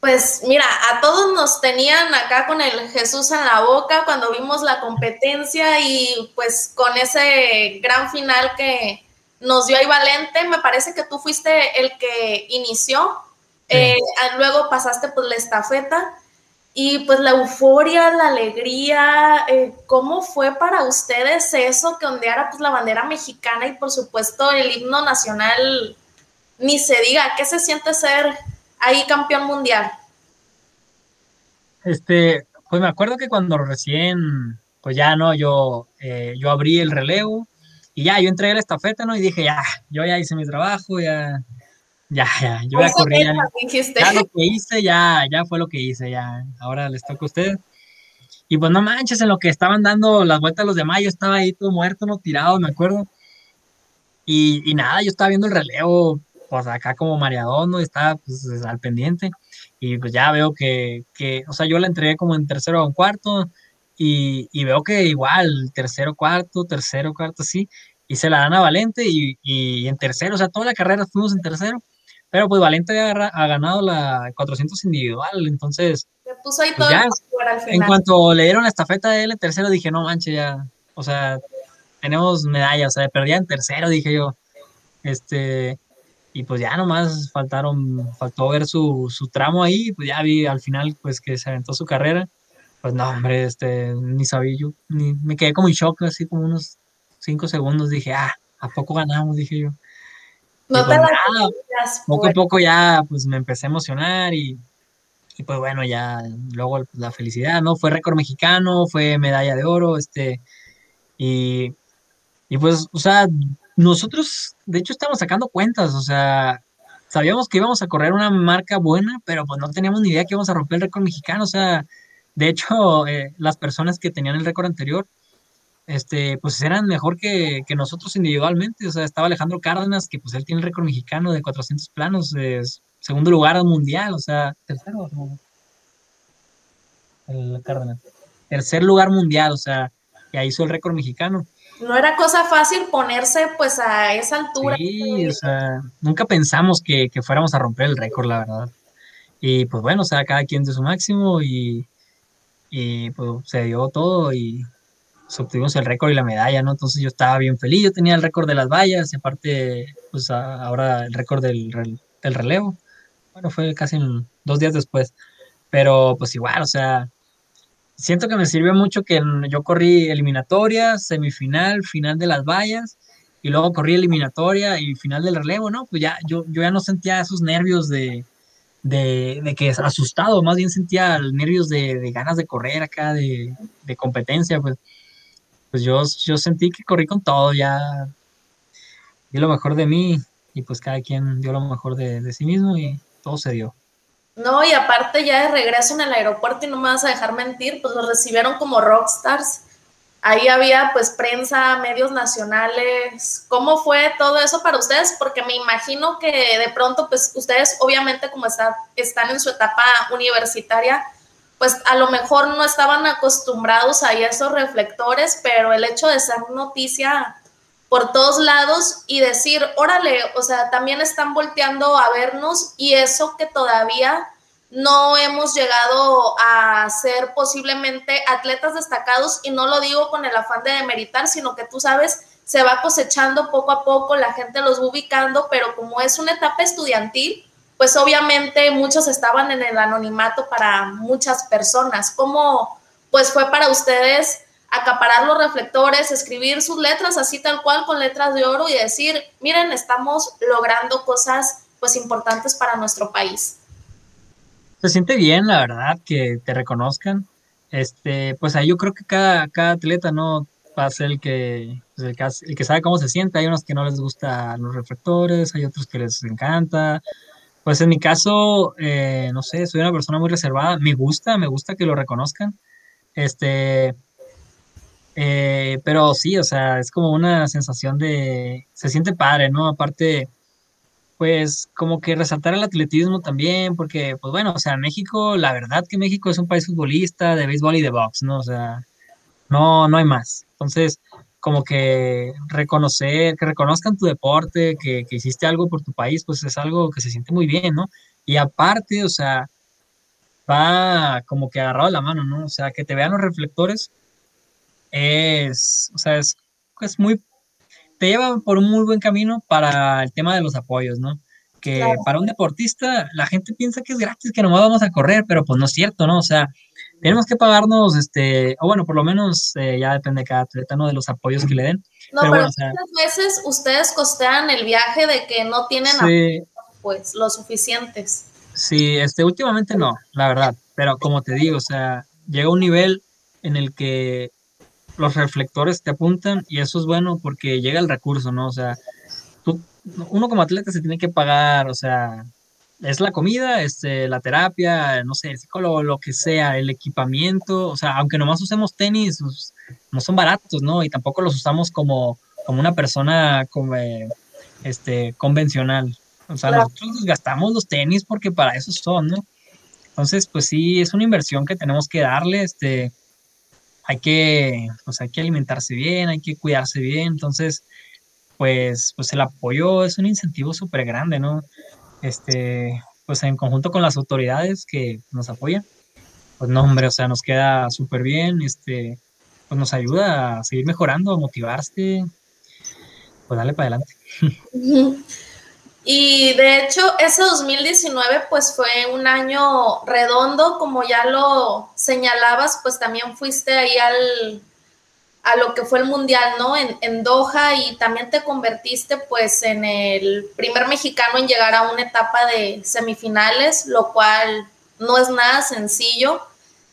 Pues mira, a todos nos tenían acá con el Jesús en la boca cuando vimos la competencia y pues con ese gran final que nos dio ahí Valente, me parece que tú fuiste el que inició, sí. eh, luego pasaste pues la estafeta y pues la euforia, la alegría, eh, ¿cómo fue para ustedes eso que ondeara pues la bandera mexicana y por supuesto el himno nacional? Ni se diga, ¿qué se siente ser ahí campeón mundial? Este, pues me acuerdo que cuando recién, pues ya no, yo, eh, yo abrí el relevo y ya, yo entregué la estafeta, ¿no? Y dije, ya, yo ya hice mi trabajo, ya, ya, ya, yo ya corrí, ya, ya, lo que hice, ya, ya fue lo que hice, ya, ahora les toca a ustedes. Y pues no manches, en lo que estaban dando las vueltas los demás, yo estaba ahí todo muerto, no tirado, me acuerdo. Y, y nada, yo estaba viendo el relevo, pues acá como mareadón, ¿no? Estaba pues al pendiente. Y pues ya veo que, que, o sea, yo la entregué como en tercero o en cuarto. Y, y, veo que igual, tercero, cuarto, tercero, cuarto, sí. Y se la dan a Valente y, y, en tercero, o sea, toda la carrera fuimos en tercero. Pero pues Valente ha, ha ganado la 400 individual, entonces. Se puso ahí pues todo ya, al final. En cuanto le dieron la estafeta de él en tercero, dije, no manches, ya. O sea, tenemos medalla, o sea, perdía en tercero, dije yo. Este y pues ya nomás faltaron, faltó ver su, su tramo ahí, pues ya vi al final pues que se aventó su carrera, pues no, hombre, este, ni sabía yo, ni, me quedé como en shock, así como unos cinco segundos, dije, ah, ¿a poco ganamos? Dije yo. No pues, nada, poco a poco ya pues me empecé a emocionar y, y pues bueno, ya luego la felicidad, ¿no? Fue récord mexicano, fue medalla de oro, este, y, y pues, o sea, nosotros, de hecho, estamos sacando cuentas, o sea, sabíamos que íbamos a correr una marca buena, pero pues no teníamos ni idea que íbamos a romper el récord mexicano, o sea, de hecho, eh, las personas que tenían el récord anterior, este, pues eran mejor que, que, nosotros individualmente, o sea, estaba Alejandro Cárdenas, que pues él tiene el récord mexicano de 400 planos, es, segundo lugar mundial, o sea, tercero. El Cárdenas. Tercer lugar mundial, o sea, ya hizo el récord mexicano. No era cosa fácil ponerse pues a esa altura. Sí, o sea, nunca pensamos que, que fuéramos a romper el récord, la verdad. Y pues bueno, o sea, cada quien de su máximo y, y pues se dio todo y pues, obtuvimos el récord y la medalla, ¿no? Entonces yo estaba bien feliz, yo tenía el récord de las vallas y aparte, pues ahora el récord del, del relevo. Bueno, fue casi dos días después, pero pues igual, o sea, siento que me sirvió mucho que yo corrí eliminatoria, semifinal, final de las vallas y luego corrí eliminatoria y final del relevo, ¿no? Pues ya yo, yo ya no sentía esos nervios de, de, de que asustado, más bien sentía nervios de, de ganas de correr acá, de, de, competencia, pues, pues yo, yo sentí que corrí con todo, ya di lo mejor de mí y pues cada quien dio lo mejor de, de sí mismo y todo se dio. No, y aparte ya de regreso en el aeropuerto y no me vas a dejar mentir, pues los recibieron como rockstars. Ahí había pues prensa, medios nacionales. ¿Cómo fue todo eso para ustedes? Porque me imagino que de pronto pues ustedes obviamente como están en su etapa universitaria, pues a lo mejor no estaban acostumbrados a esos reflectores, pero el hecho de ser noticia por todos lados y decir, órale, o sea, también están volteando a vernos y eso que todavía no hemos llegado a ser posiblemente atletas destacados y no lo digo con el afán de demeritar, sino que tú sabes, se va cosechando poco a poco, la gente los va ubicando, pero como es una etapa estudiantil, pues obviamente muchos estaban en el anonimato para muchas personas. ¿Cómo pues fue para ustedes acaparar los reflectores, escribir sus letras así tal cual con letras de oro y decir, miren, estamos logrando cosas pues importantes para nuestro país. Se siente bien, la verdad, que te reconozcan. Este, pues ahí yo creo que cada, cada atleta, ¿no? Va a ser el que, pues, el, que, sabe cómo se siente. Hay unos que no les gustan los reflectores, hay otros que les encanta. Pues en mi caso, eh, no sé, soy una persona muy reservada. Me gusta, me gusta que lo reconozcan. Este, eh, pero sí, o sea, es como una sensación de, se siente padre, ¿no? Aparte, pues como que resaltar el atletismo también, porque, pues bueno, o sea, México, la verdad que México es un país futbolista de béisbol y de box, ¿no? O sea, no, no hay más. Entonces, como que reconocer, que reconozcan tu deporte, que, que hiciste algo por tu país, pues es algo que se siente muy bien, ¿no? Y aparte, o sea, va como que agarrado la mano, ¿no? O sea, que te vean los reflectores es, o sea, es, es muy, te lleva por un muy buen camino para el tema de los apoyos, ¿no? Que para un deportista la gente piensa que es gratis, que nomás vamos a correr, pero pues no es cierto, ¿no? O sea, tenemos que pagarnos, este, o bueno, por lo menos eh, ya depende de cada atleta, ¿no? De los apoyos que le den. No, pero, muchas veces ustedes costean el viaje de que no tienen apoyos, pues, lo suficientes. Sí, este, últimamente no, la verdad, pero como te digo, o sea, llega un nivel en el que los reflectores te apuntan y eso es bueno porque llega el recurso, ¿no? O sea, tú, uno como atleta se tiene que pagar, o sea, es la comida, este, la terapia, no sé, el psicólogo, lo que sea, el equipamiento, o sea, aunque nomás usemos tenis, pues, no son baratos, ¿no? Y tampoco los usamos como, como una persona como, este, convencional. O sea, nosotros gastamos los tenis porque para eso son, ¿no? Entonces, pues sí, es una inversión que tenemos que darle, este, hay que, pues hay que alimentarse bien, hay que cuidarse bien, entonces, pues, pues el apoyo es un incentivo súper grande, ¿no? Este, pues en conjunto con las autoridades que nos apoyan, pues no, hombre, o sea, nos queda súper bien, este, pues nos ayuda a seguir mejorando, a motivarse, pues dale para adelante. Y de hecho, ese 2019 pues fue un año redondo, como ya lo señalabas, pues también fuiste ahí al, a lo que fue el Mundial, ¿no? En, en, Doha y también te convertiste pues en el primer mexicano en llegar a una etapa de semifinales, lo cual no es nada sencillo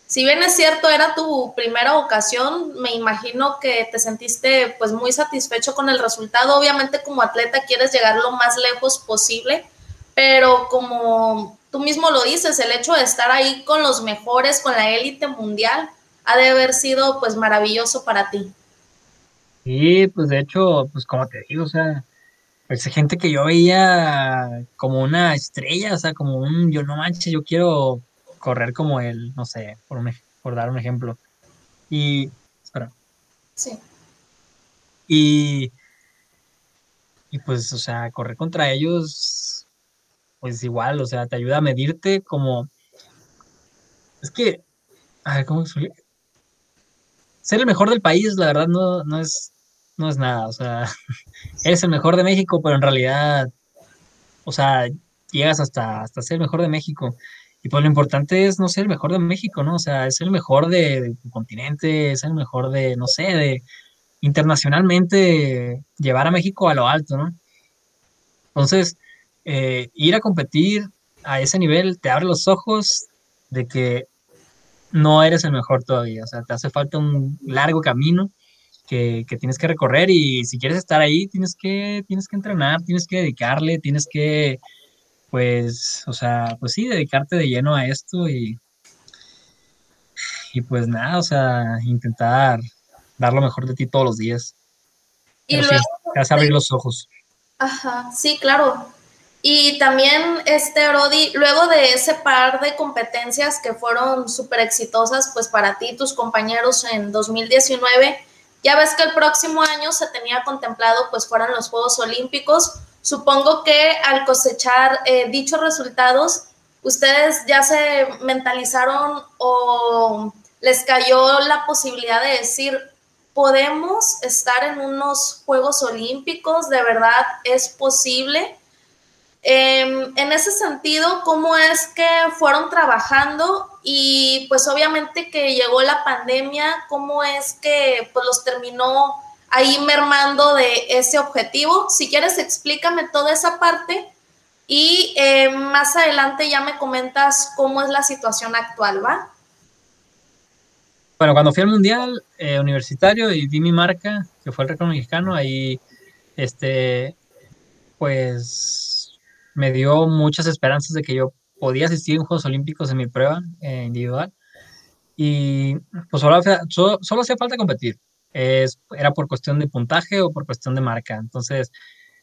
si bien es cierto, era tu primera ocasión, me imagino que te sentiste pues muy satisfecho con el resultado. Obviamente como atleta quieres llegar lo más lejos posible, pero como tú mismo lo dices, el hecho de estar ahí con los mejores, con la élite mundial, ha de haber sido pues maravilloso para ti. Sí, pues de hecho, pues como te digo, o sea, pues gente que yo veía como una estrella, o sea, como un, yo no manches, yo quiero correr como él, no sé, por, por dar un ejemplo. Y, espera. Sí. Y, y pues, o sea, correr contra ellos, pues igual, o sea, te ayuda a medirte como, es que, a ver, ¿cómo explicar? Ser el mejor del país, la verdad, no, no es, no es nada, o sea, eres el mejor de México, pero en realidad, o sea, llegas hasta, hasta ser el mejor de México. Y pues lo importante es no ser el mejor de México, ¿no? O sea, es el mejor de, tu continente, es el mejor de, no sé, de internacionalmente llevar a México a lo alto, ¿no? Entonces, eh, ir a competir a ese nivel te abre los ojos de que no eres el mejor todavía, o sea, te hace falta un largo camino que, tienes que recorrer y si quieres estar ahí, tienes que, tienes que entrenar, tienes que dedicarle, tienes que, pues, o sea, pues sí, dedicarte de lleno a esto y, y pues nada, o sea, intentar dar lo mejor de ti todos los días. Y luego, te hace abrir los ojos. Ajá, sí, claro. Y también, este, Rodi, luego de ese par de competencias que fueron súper exitosas, pues para ti y tus compañeros en 2019, ya ves que el próximo año se tenía contemplado pues fueran los Juegos Olímpicos. Supongo que al cosechar eh, dichos resultados, ustedes ya se mentalizaron o les cayó la posibilidad de decir, podemos estar en unos Juegos Olímpicos, de verdad es posible. Em, en ese sentido, ¿cómo es que fueron trabajando? Y pues obviamente que llegó la pandemia, ¿cómo es que pues los terminó ahí mermando de ese objetivo? Si quieres, explícame toda esa parte y eh, más adelante ya me comentas cómo es la situación actual, ¿va? Bueno, cuando fui al Mundial eh, Universitario y di mi marca, que fue el récord mexicano, ahí, este, pues me dio muchas esperanzas de que yo podía asistir en Juegos Olímpicos en mi prueba eh, individual. Y pues solo, solo, hacía falta competir. Es, era por cuestión de puntaje o por cuestión de marca. Entonces,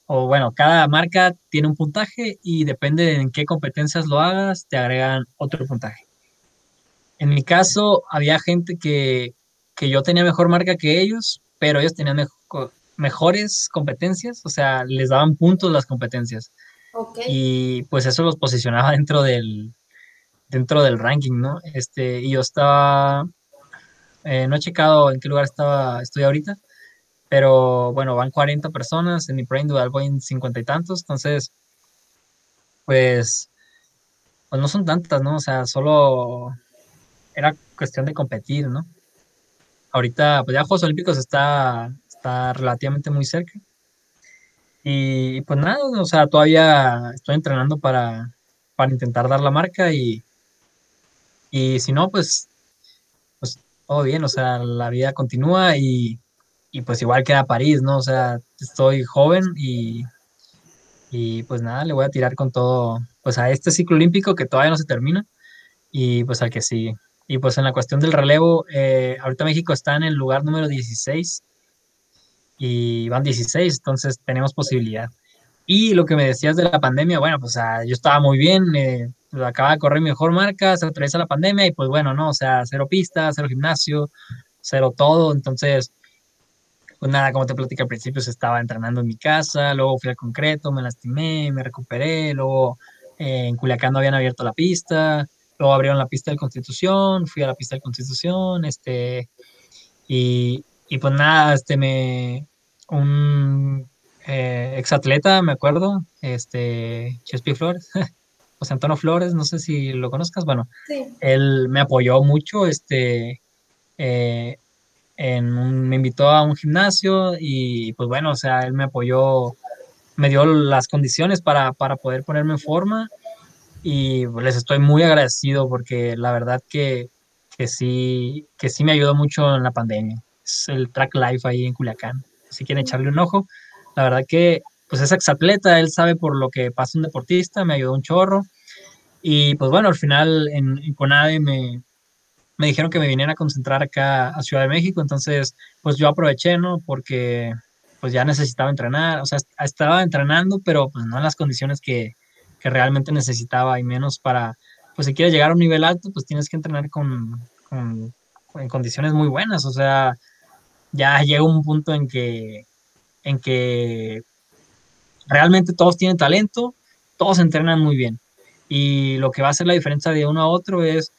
o bueno, cada marca tiene un puntaje y depende de en qué competencias lo hagas, te agregan otro puntaje. En mi caso, había gente que, que yo tenía mejor marca que ellos, pero ellos tenían mejores competencias, o sea, les daban puntos las competencias. Y pues eso los posicionaba dentro del, dentro del ranking, ¿no? Este, y yo estaba, eh, no he checado en qué lugar estaba, estoy ahorita, pero bueno, van 40 personas, en mi brain dual voy en 50 y tantos, entonces, pues, pues no son tantas, ¿no? O sea, solo era cuestión de competir, ¿no? Ahorita, pues ya Juegos Olímpicos está, está relativamente muy cerca. Y pues nada, o sea, todavía estoy entrenando para, intentar dar la marca y, y si no, pues, pues todo bien, o sea, la vida continúa y, pues igual queda París, ¿no? O sea, estoy joven y, y pues nada, le voy a tirar con todo, pues a este ciclo olímpico que todavía no se termina y pues al que sigue. Y pues en la cuestión del relevo, eh, ahorita México está en el lugar número 16 y van 16, entonces tenemos posibilidad. Y lo que me decías de la pandemia, bueno, pues yo estaba muy bien, eh, acababa de correr mi mejor marca, se atraviesa la pandemia y pues bueno, ¿no? O sea, cero pista, cero gimnasio, cero todo, entonces, pues nada, como te platicé al principio, se estaba entrenando en mi casa, luego fui al concreto, me lastimé, me recuperé, luego eh, en Culiacán no habían abierto la pista, luego abrieron la pista de Constitución, fui a la pista de Constitución, este, y, y pues nada, este, me, un eh, exatleta, me acuerdo, este, Chespi Flores, José Antonio Flores, no sé si lo conozcas, bueno, él me apoyó mucho, este, eh, en me invitó a un gimnasio y pues bueno, o sea, él me apoyó, me dio las condiciones para, para poder ponerme en forma y les estoy muy agradecido porque la verdad que, que sí, que sí me ayudó mucho en la pandemia. Es el track life ahí en Culiacán si quieren echarle un ojo. La verdad que pues es exatleta, él sabe por lo que pasa un deportista, me ayudó un chorro. Y pues bueno, al final en, en CONADE me, me dijeron que me viniera a concentrar acá a Ciudad de México, entonces pues yo aproveché, ¿no? Porque pues ya necesitaba entrenar, o sea, estaba entrenando, pero pues no en las condiciones que, que realmente necesitaba y menos para, pues si quieres llegar a un nivel alto, pues tienes que entrenar con, con en condiciones muy buenas, o sea, ya llega un punto en que, en que realmente todos tienen talento, todos entrenan muy bien. Y lo que va a hacer la diferencia de uno a otro es,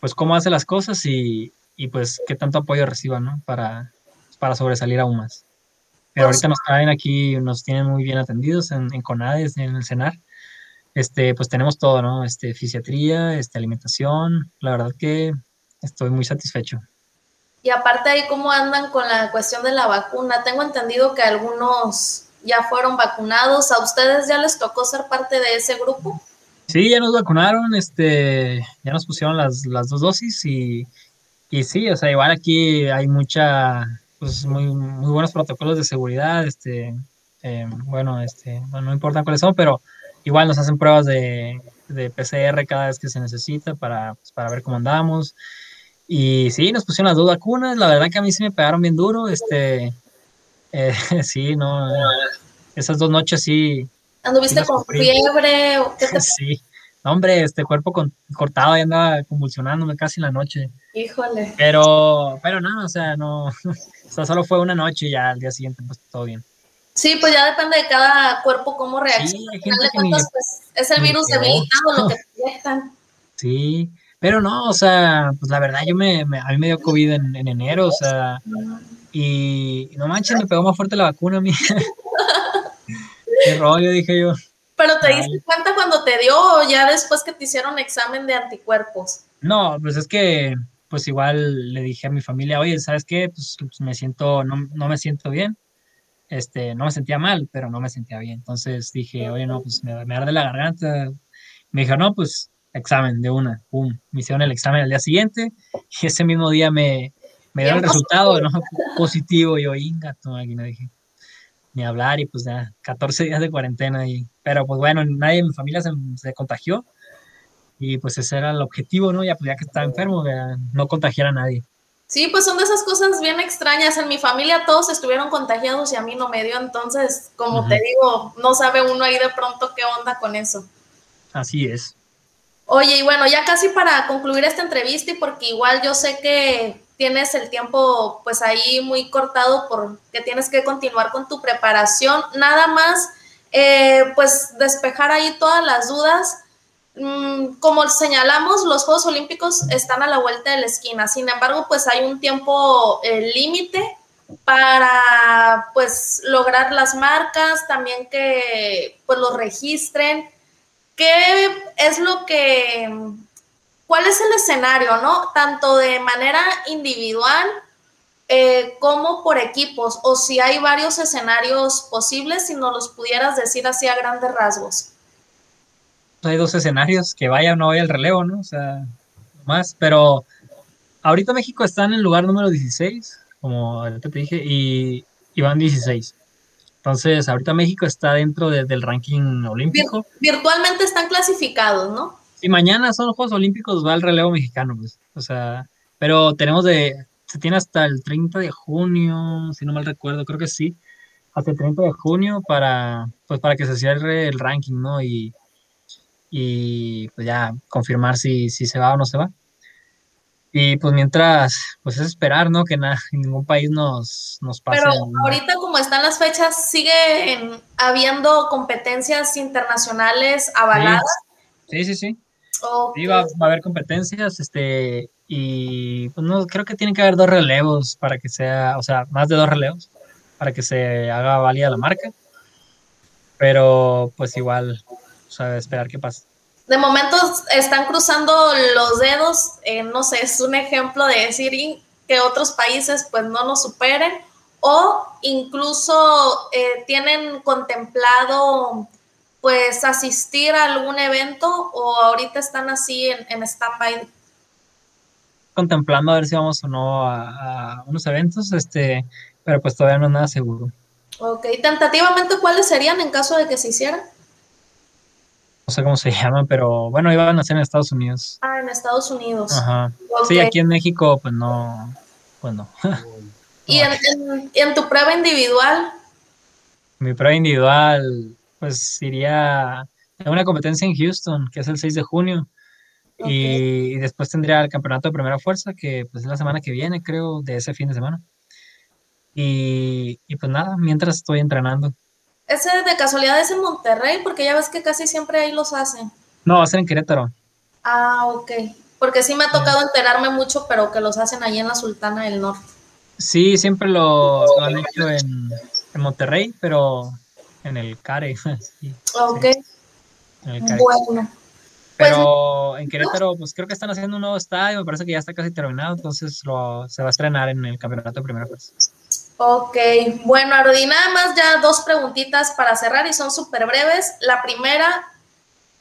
pues, cómo hace las cosas y, y pues, qué tanto apoyo reciba, ¿no? Para, para sobresalir aún más. Pero ahorita nos traen aquí, nos tienen muy bien atendidos en, en CONADES, en el CENAR. Este, pues tenemos todo, ¿no? Este, fisiatría, este, alimentación. La verdad que estoy muy satisfecho. Y aparte ahí, ¿cómo andan con la cuestión de la vacuna? Tengo entendido que algunos ya fueron vacunados. ¿A ustedes ya les tocó ser parte de ese grupo? Sí, ya nos vacunaron, este, ya nos pusieron las, las dos dosis y, y sí, o sea, igual aquí hay mucha, pues muy, muy buenos protocolos de seguridad, este, eh, bueno, este, no importa cuáles son, pero igual nos hacen pruebas de, de PCR cada vez que se necesita para, pues, para ver cómo andamos. Y sí, nos pusieron las dos vacunas, la verdad que a mí sí me pegaron bien duro, este, eh, sí, no, esas dos noches sí. ¿Anduviste con fiebre? ¿o qué te... sí, hombre, este cuerpo cortado y andaba convulsionándome casi la noche. Híjole. Pero, pero no, o sea, no, o sea, solo fue una noche y ya al día siguiente pues todo bien. Sí, pues ya depende de cada cuerpo cómo reacciona. Sí, Al final de cuentas, pues es el virus debilitado lo que proyectan. Sí, pero no, o sea, pues la verdad yo me, me a mí me dio COVID en, en enero, o sea, y no manches, me pegó más fuerte la vacuna a mí. Qué rollo, dije yo. Pero te diste cuenta cuando te dio o ya después que te hicieron examen de anticuerpos. No, pues es que, pues igual le dije a mi familia, oye, ¿sabes qué? Pues, pues me siento, no, no, me siento bien. Este, no me sentía mal, pero no me sentía bien. Entonces dije, oye, no, pues me, me arde la garganta. Me dijo, no, pues examen de una, pum. Me hicieron el examen al día siguiente y ese mismo día me, me dio el resultado, ¿no? Positivo. Y yo, inga, aquí no dije ni hablar y pues ya 14 días de cuarentena y pero pues bueno nadie en mi familia se, se contagió y pues ese era el objetivo no ya pues ya que estaba enfermo no contagiar a nadie sí pues son de esas cosas bien extrañas en mi familia todos estuvieron contagiados y a mí no me dio entonces como te digo no sabe uno ahí de pronto qué onda con eso así es oye y bueno ya casi para concluir esta entrevista y porque igual yo sé que tienes el tiempo pues ahí muy cortado porque tienes que continuar con tu preparación. Nada más, eh, pues despejar ahí todas las dudas. Mm, como señalamos, los Juegos Olímpicos están a la vuelta de la esquina. Sin embargo, pues hay un tiempo eh, límite para pues lograr las marcas, también que pues los registren. ¿Qué es lo que ¿Cuál es el escenario, no? Tanto de manera individual eh, como por equipos, o si hay varios escenarios posibles, si nos los pudieras decir así a grandes rasgos. Hay dos escenarios, que vaya o no vaya el relevo, ¿no? O sea, más, pero ahorita México está en el lugar número 16, como ahorita te dije, y, van 16. Entonces, ahorita México está dentro del ranking olímpico. Virtualmente están clasificados, ¿no? Y mañana son los Juegos Olímpicos, va el relevo mexicano, pues. O sea, pero tenemos de. Se tiene hasta el 30 de junio, si no mal recuerdo, creo que sí. Hasta el 30 de junio para, pues, para que se cierre el ranking, ¿no? Y, y pues ya confirmar si, si se va o no se va. Y pues mientras, pues es esperar, ¿no? Que nada, ningún país nos, nos pase. Pero ahorita como están las fechas, sigue habiendo competencias internacionales avaladas. Sí, sí, sí. Sí, va, a haber competencias, este, y pues no, creo que tiene que haber dos relevos para que sea, o sea, más de dos relevos para que se haga válida la marca. Pero pues igual, o sea, esperar qué pasa. De momento están cruzando los dedos, eh, no sé, es un ejemplo de decir que otros países pues no nos superen o incluso eh, tienen contemplado pues asistir a algún evento o ahorita están así en, en stand-by? Contemplando a ver si vamos o no a, unos eventos, este, pero pues todavía no es nada seguro. Ok, tentativamente, ¿cuáles serían en caso de que se hicieran? No sé cómo se llaman, pero bueno, iban a ser en Estados Unidos. Ah, en Estados Unidos. Ajá. Sí, aquí en México, pues no, pues no. ¿Y en, en, tu prueba individual? Mi prueba individual, pues iría a una competencia en Houston, que es el 6 de junio. Y, después tendría el campeonato de primera fuerza, que pues es la semana que viene, creo, de ese fin de semana. Y, y pues nada, mientras estoy entrenando. ¿Ese de casualidad es en Monterrey? Porque ya ves que casi siempre ahí los hacen. No, va a ser en Querétaro. Ah, ok. Porque sí me ha tocado enterarme mucho, pero que los hacen ahí en la Sultana del Norte. Sí, siempre lo, han hecho en, Monterrey, pero en el CARE. ok. Bueno. Pero en Querétaro, pues creo que están haciendo un nuevo estadio, me parece que ya está casi terminado, entonces lo, se va a estrenar en el campeonato de primera clase. Ok, bueno, Arodi, nada más ya dos preguntitas para cerrar y son súper breves. La primera,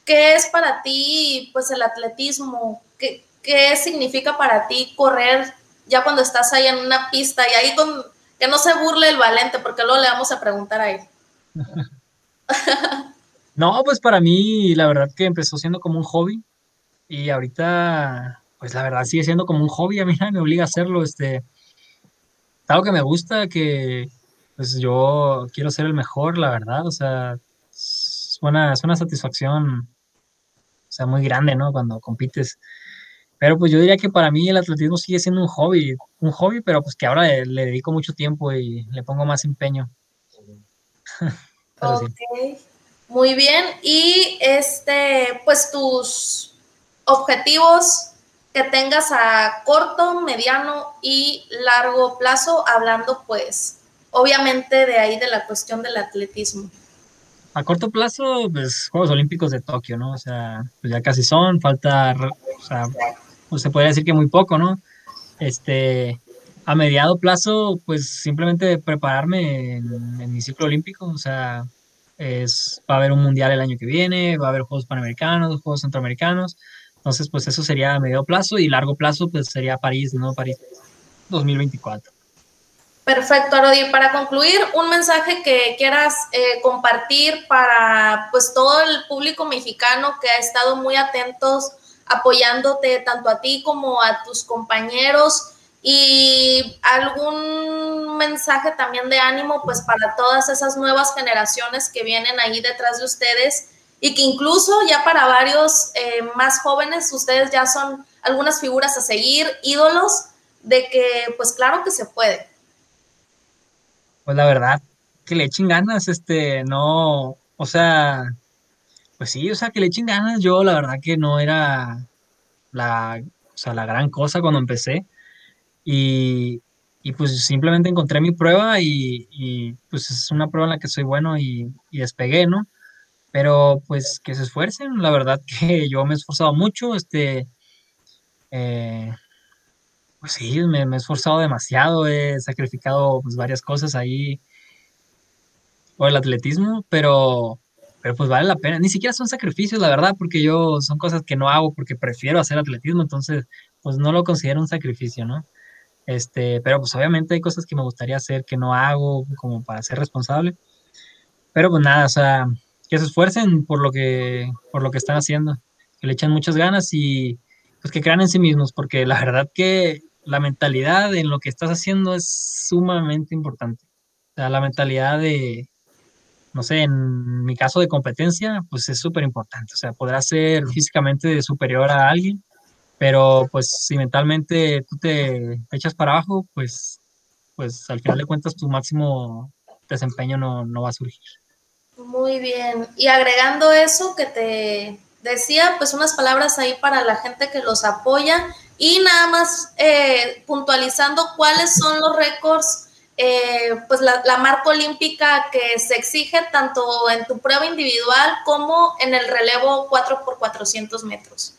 ¿qué es para ti pues el atletismo? ¿Qué, ¿Qué significa para ti correr ya cuando estás ahí en una pista y ahí con, que no se burle el valente, porque luego le vamos a preguntar a él? No, pues para mí la verdad que empezó siendo como un hobby y ahorita pues la verdad sigue siendo como un hobby, a mí me obliga a hacerlo, este, algo que me gusta, que pues yo quiero ser el mejor, la verdad, o sea, es una, es una satisfacción, o sea, muy grande, ¿no? Cuando compites. Pero pues yo diría que para mí el atletismo sigue siendo un hobby, un hobby, pero pues que ahora le, dedico mucho tiempo y le pongo más empeño. ok. Muy bien. Y este, pues tus objetivos que tengas a corto, mediano y largo plazo, hablando pues obviamente de ahí de la cuestión del atletismo. A corto plazo, pues Juegos Olímpicos de Tokio, ¿no? O sea, pues ya casi son, falta, o sea, pues se podría decir que muy poco, ¿no? Este, a mediado plazo, pues simplemente prepararme en, mi ciclo olímpico, o sea, es, va a haber un mundial el año que viene, va a haber Juegos Panamericanos, Juegos Centroamericanos. Entonces, pues eso sería medio plazo y largo plazo, pues sería París, ¿no? París 2024. Perfecto, Arodi. Para concluir, un mensaje que quieras eh, compartir para pues todo el público mexicano que ha estado muy atentos apoyándote tanto a ti como a tus compañeros y algún mensaje también de ánimo pues para todas esas nuevas generaciones que vienen ahí detrás de ustedes y que incluso ya para varios eh, más jóvenes ustedes ya son algunas figuras a seguir, ídolos de que pues claro que se puede. Pues la verdad, que le echen ganas, este, no, o sea, pues sí, o sea, que le echen ganas, yo la verdad que no era la, o sea, la gran cosa cuando empecé y, pues simplemente encontré mi prueba y, pues es una prueba en la que soy bueno y, despegué, ¿no? Pero pues que se esfuercen, la verdad que yo me he esforzado mucho, este, eh, pues sí, me, he esforzado demasiado, he sacrificado pues varias cosas ahí por el atletismo, pero, pero pues vale la pena. Ni siquiera son sacrificios, la verdad, porque yo son cosas que no hago porque prefiero hacer atletismo, entonces pues no lo considero un sacrificio, ¿no? Este, pero pues obviamente hay cosas que me gustaría hacer que no hago como para ser responsable. Pero pues nada, o sea, que se esfuercen por lo que, por lo que están haciendo, que le echen muchas ganas y pues que crean en sí mismos, porque la verdad que la mentalidad en lo que estás haciendo es sumamente importante. O sea, la mentalidad de, no sé, en mi caso de competencia, pues es súper importante. O sea, podrás ser físicamente superior a alguien, pero pues si mentalmente tú te echas para abajo, pues, pues al final de cuentas tu máximo desempeño no, no va a surgir. Muy bien. Y agregando eso que te decía, pues unas palabras ahí para la gente que los apoya y nada más eh, puntualizando cuáles son los récords, eh, pues la, marca olímpica que se exige tanto en tu prueba individual como en el relevo 4 por 400 metros.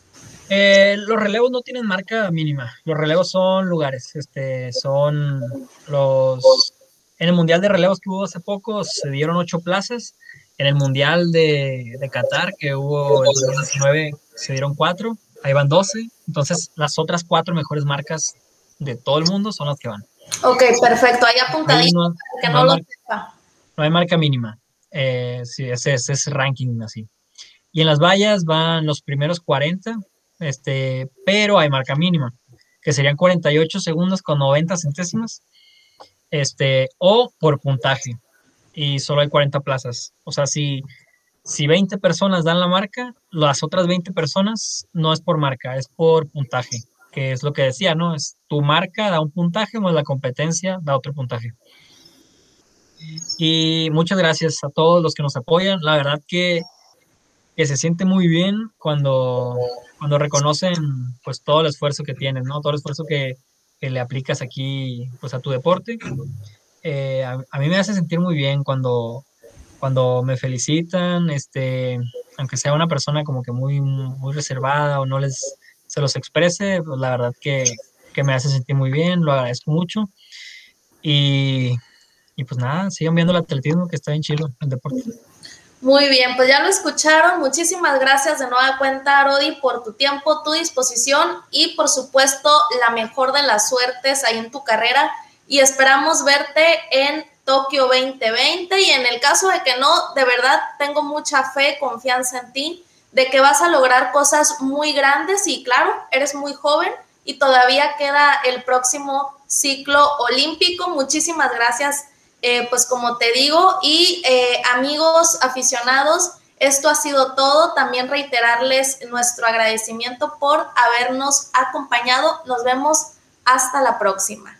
Eh, los relevos no tienen marca mínima. Los relevos son lugares. Este, son los. En el mundial de relevos que hubo hace poco se dieron ocho plazas. En el mundial de, de Qatar que hubo en 2019 se dieron cuatro. Ahí van 12. Entonces, las otras cuatro mejores marcas de todo el mundo son las que van. Ok, perfecto. Ahí apuntadito. no, que no, lo marca, no, hay marca mínima. Eh, sí, ese es ese ranking así. Y en las vallas van los primeros 40 este, pero hay marca mínima, que serían 48 segundos con 90 centésimas. este, o por puntaje. Y solo hay 40 plazas. O sea, si, si 20 personas dan la marca, las otras 20 personas no es por marca, es por puntaje, que es lo que decía, ¿no? Es tu marca da un puntaje más la competencia da otro puntaje. Y muchas gracias a todos los que nos apoyan. La verdad que, que se siente muy bien cuando, cuando reconocen pues todo el esfuerzo que tienen, ¿no? Todo el esfuerzo que, que le aplicas aquí pues a tu deporte. Eh, a, mí me hace sentir muy bien cuando, cuando me felicitan, este, aunque sea una persona como que muy, muy reservada o no les se los exprese, pues la verdad que, que me hace sentir muy bien, lo agradezco mucho. Y, y pues nada, sigan viendo el atletismo que está bien chido, el deporte. Muy bien, pues ya lo escucharon. Muchísimas gracias de nueva cuenta, Rodi, por tu tiempo, tu disposición y por supuesto la mejor de las suertes ahí en tu carrera. Y esperamos verte en Tokio 2020 y en el caso de que no, de verdad tengo mucha fe, confianza en ti, de que vas a lograr cosas muy grandes y claro, eres muy joven y todavía queda el próximo ciclo olímpico. Muchísimas gracias, eh, pues como te digo, y eh, amigos aficionados, esto ha sido todo. También reiterarles nuestro agradecimiento por habernos acompañado. Nos vemos hasta la próxima.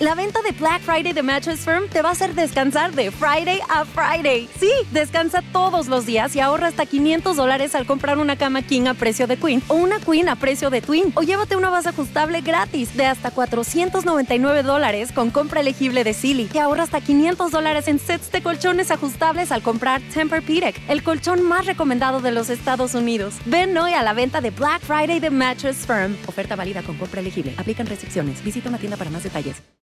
La venta de Black Friday de Mattress Firm te va a hacer descansar de Friday a Friday. Sí, descansa todos los días y ahorra hasta 500 dólares al comprar una cama King a precio de Queen o una Queen a precio de Twin. O llévate una base ajustable gratis de hasta 499 dólares con compra elegible de Silly. Y ahorra hasta 500 dólares en sets de colchones ajustables al comprar Tempur-Pedic, el colchón más recomendado de los Estados Unidos. Ven hoy a la venta de Black Friday de Mattress Firm. Oferta válida con compra elegible. Aplican restricciones. Visita una tienda para más detalles.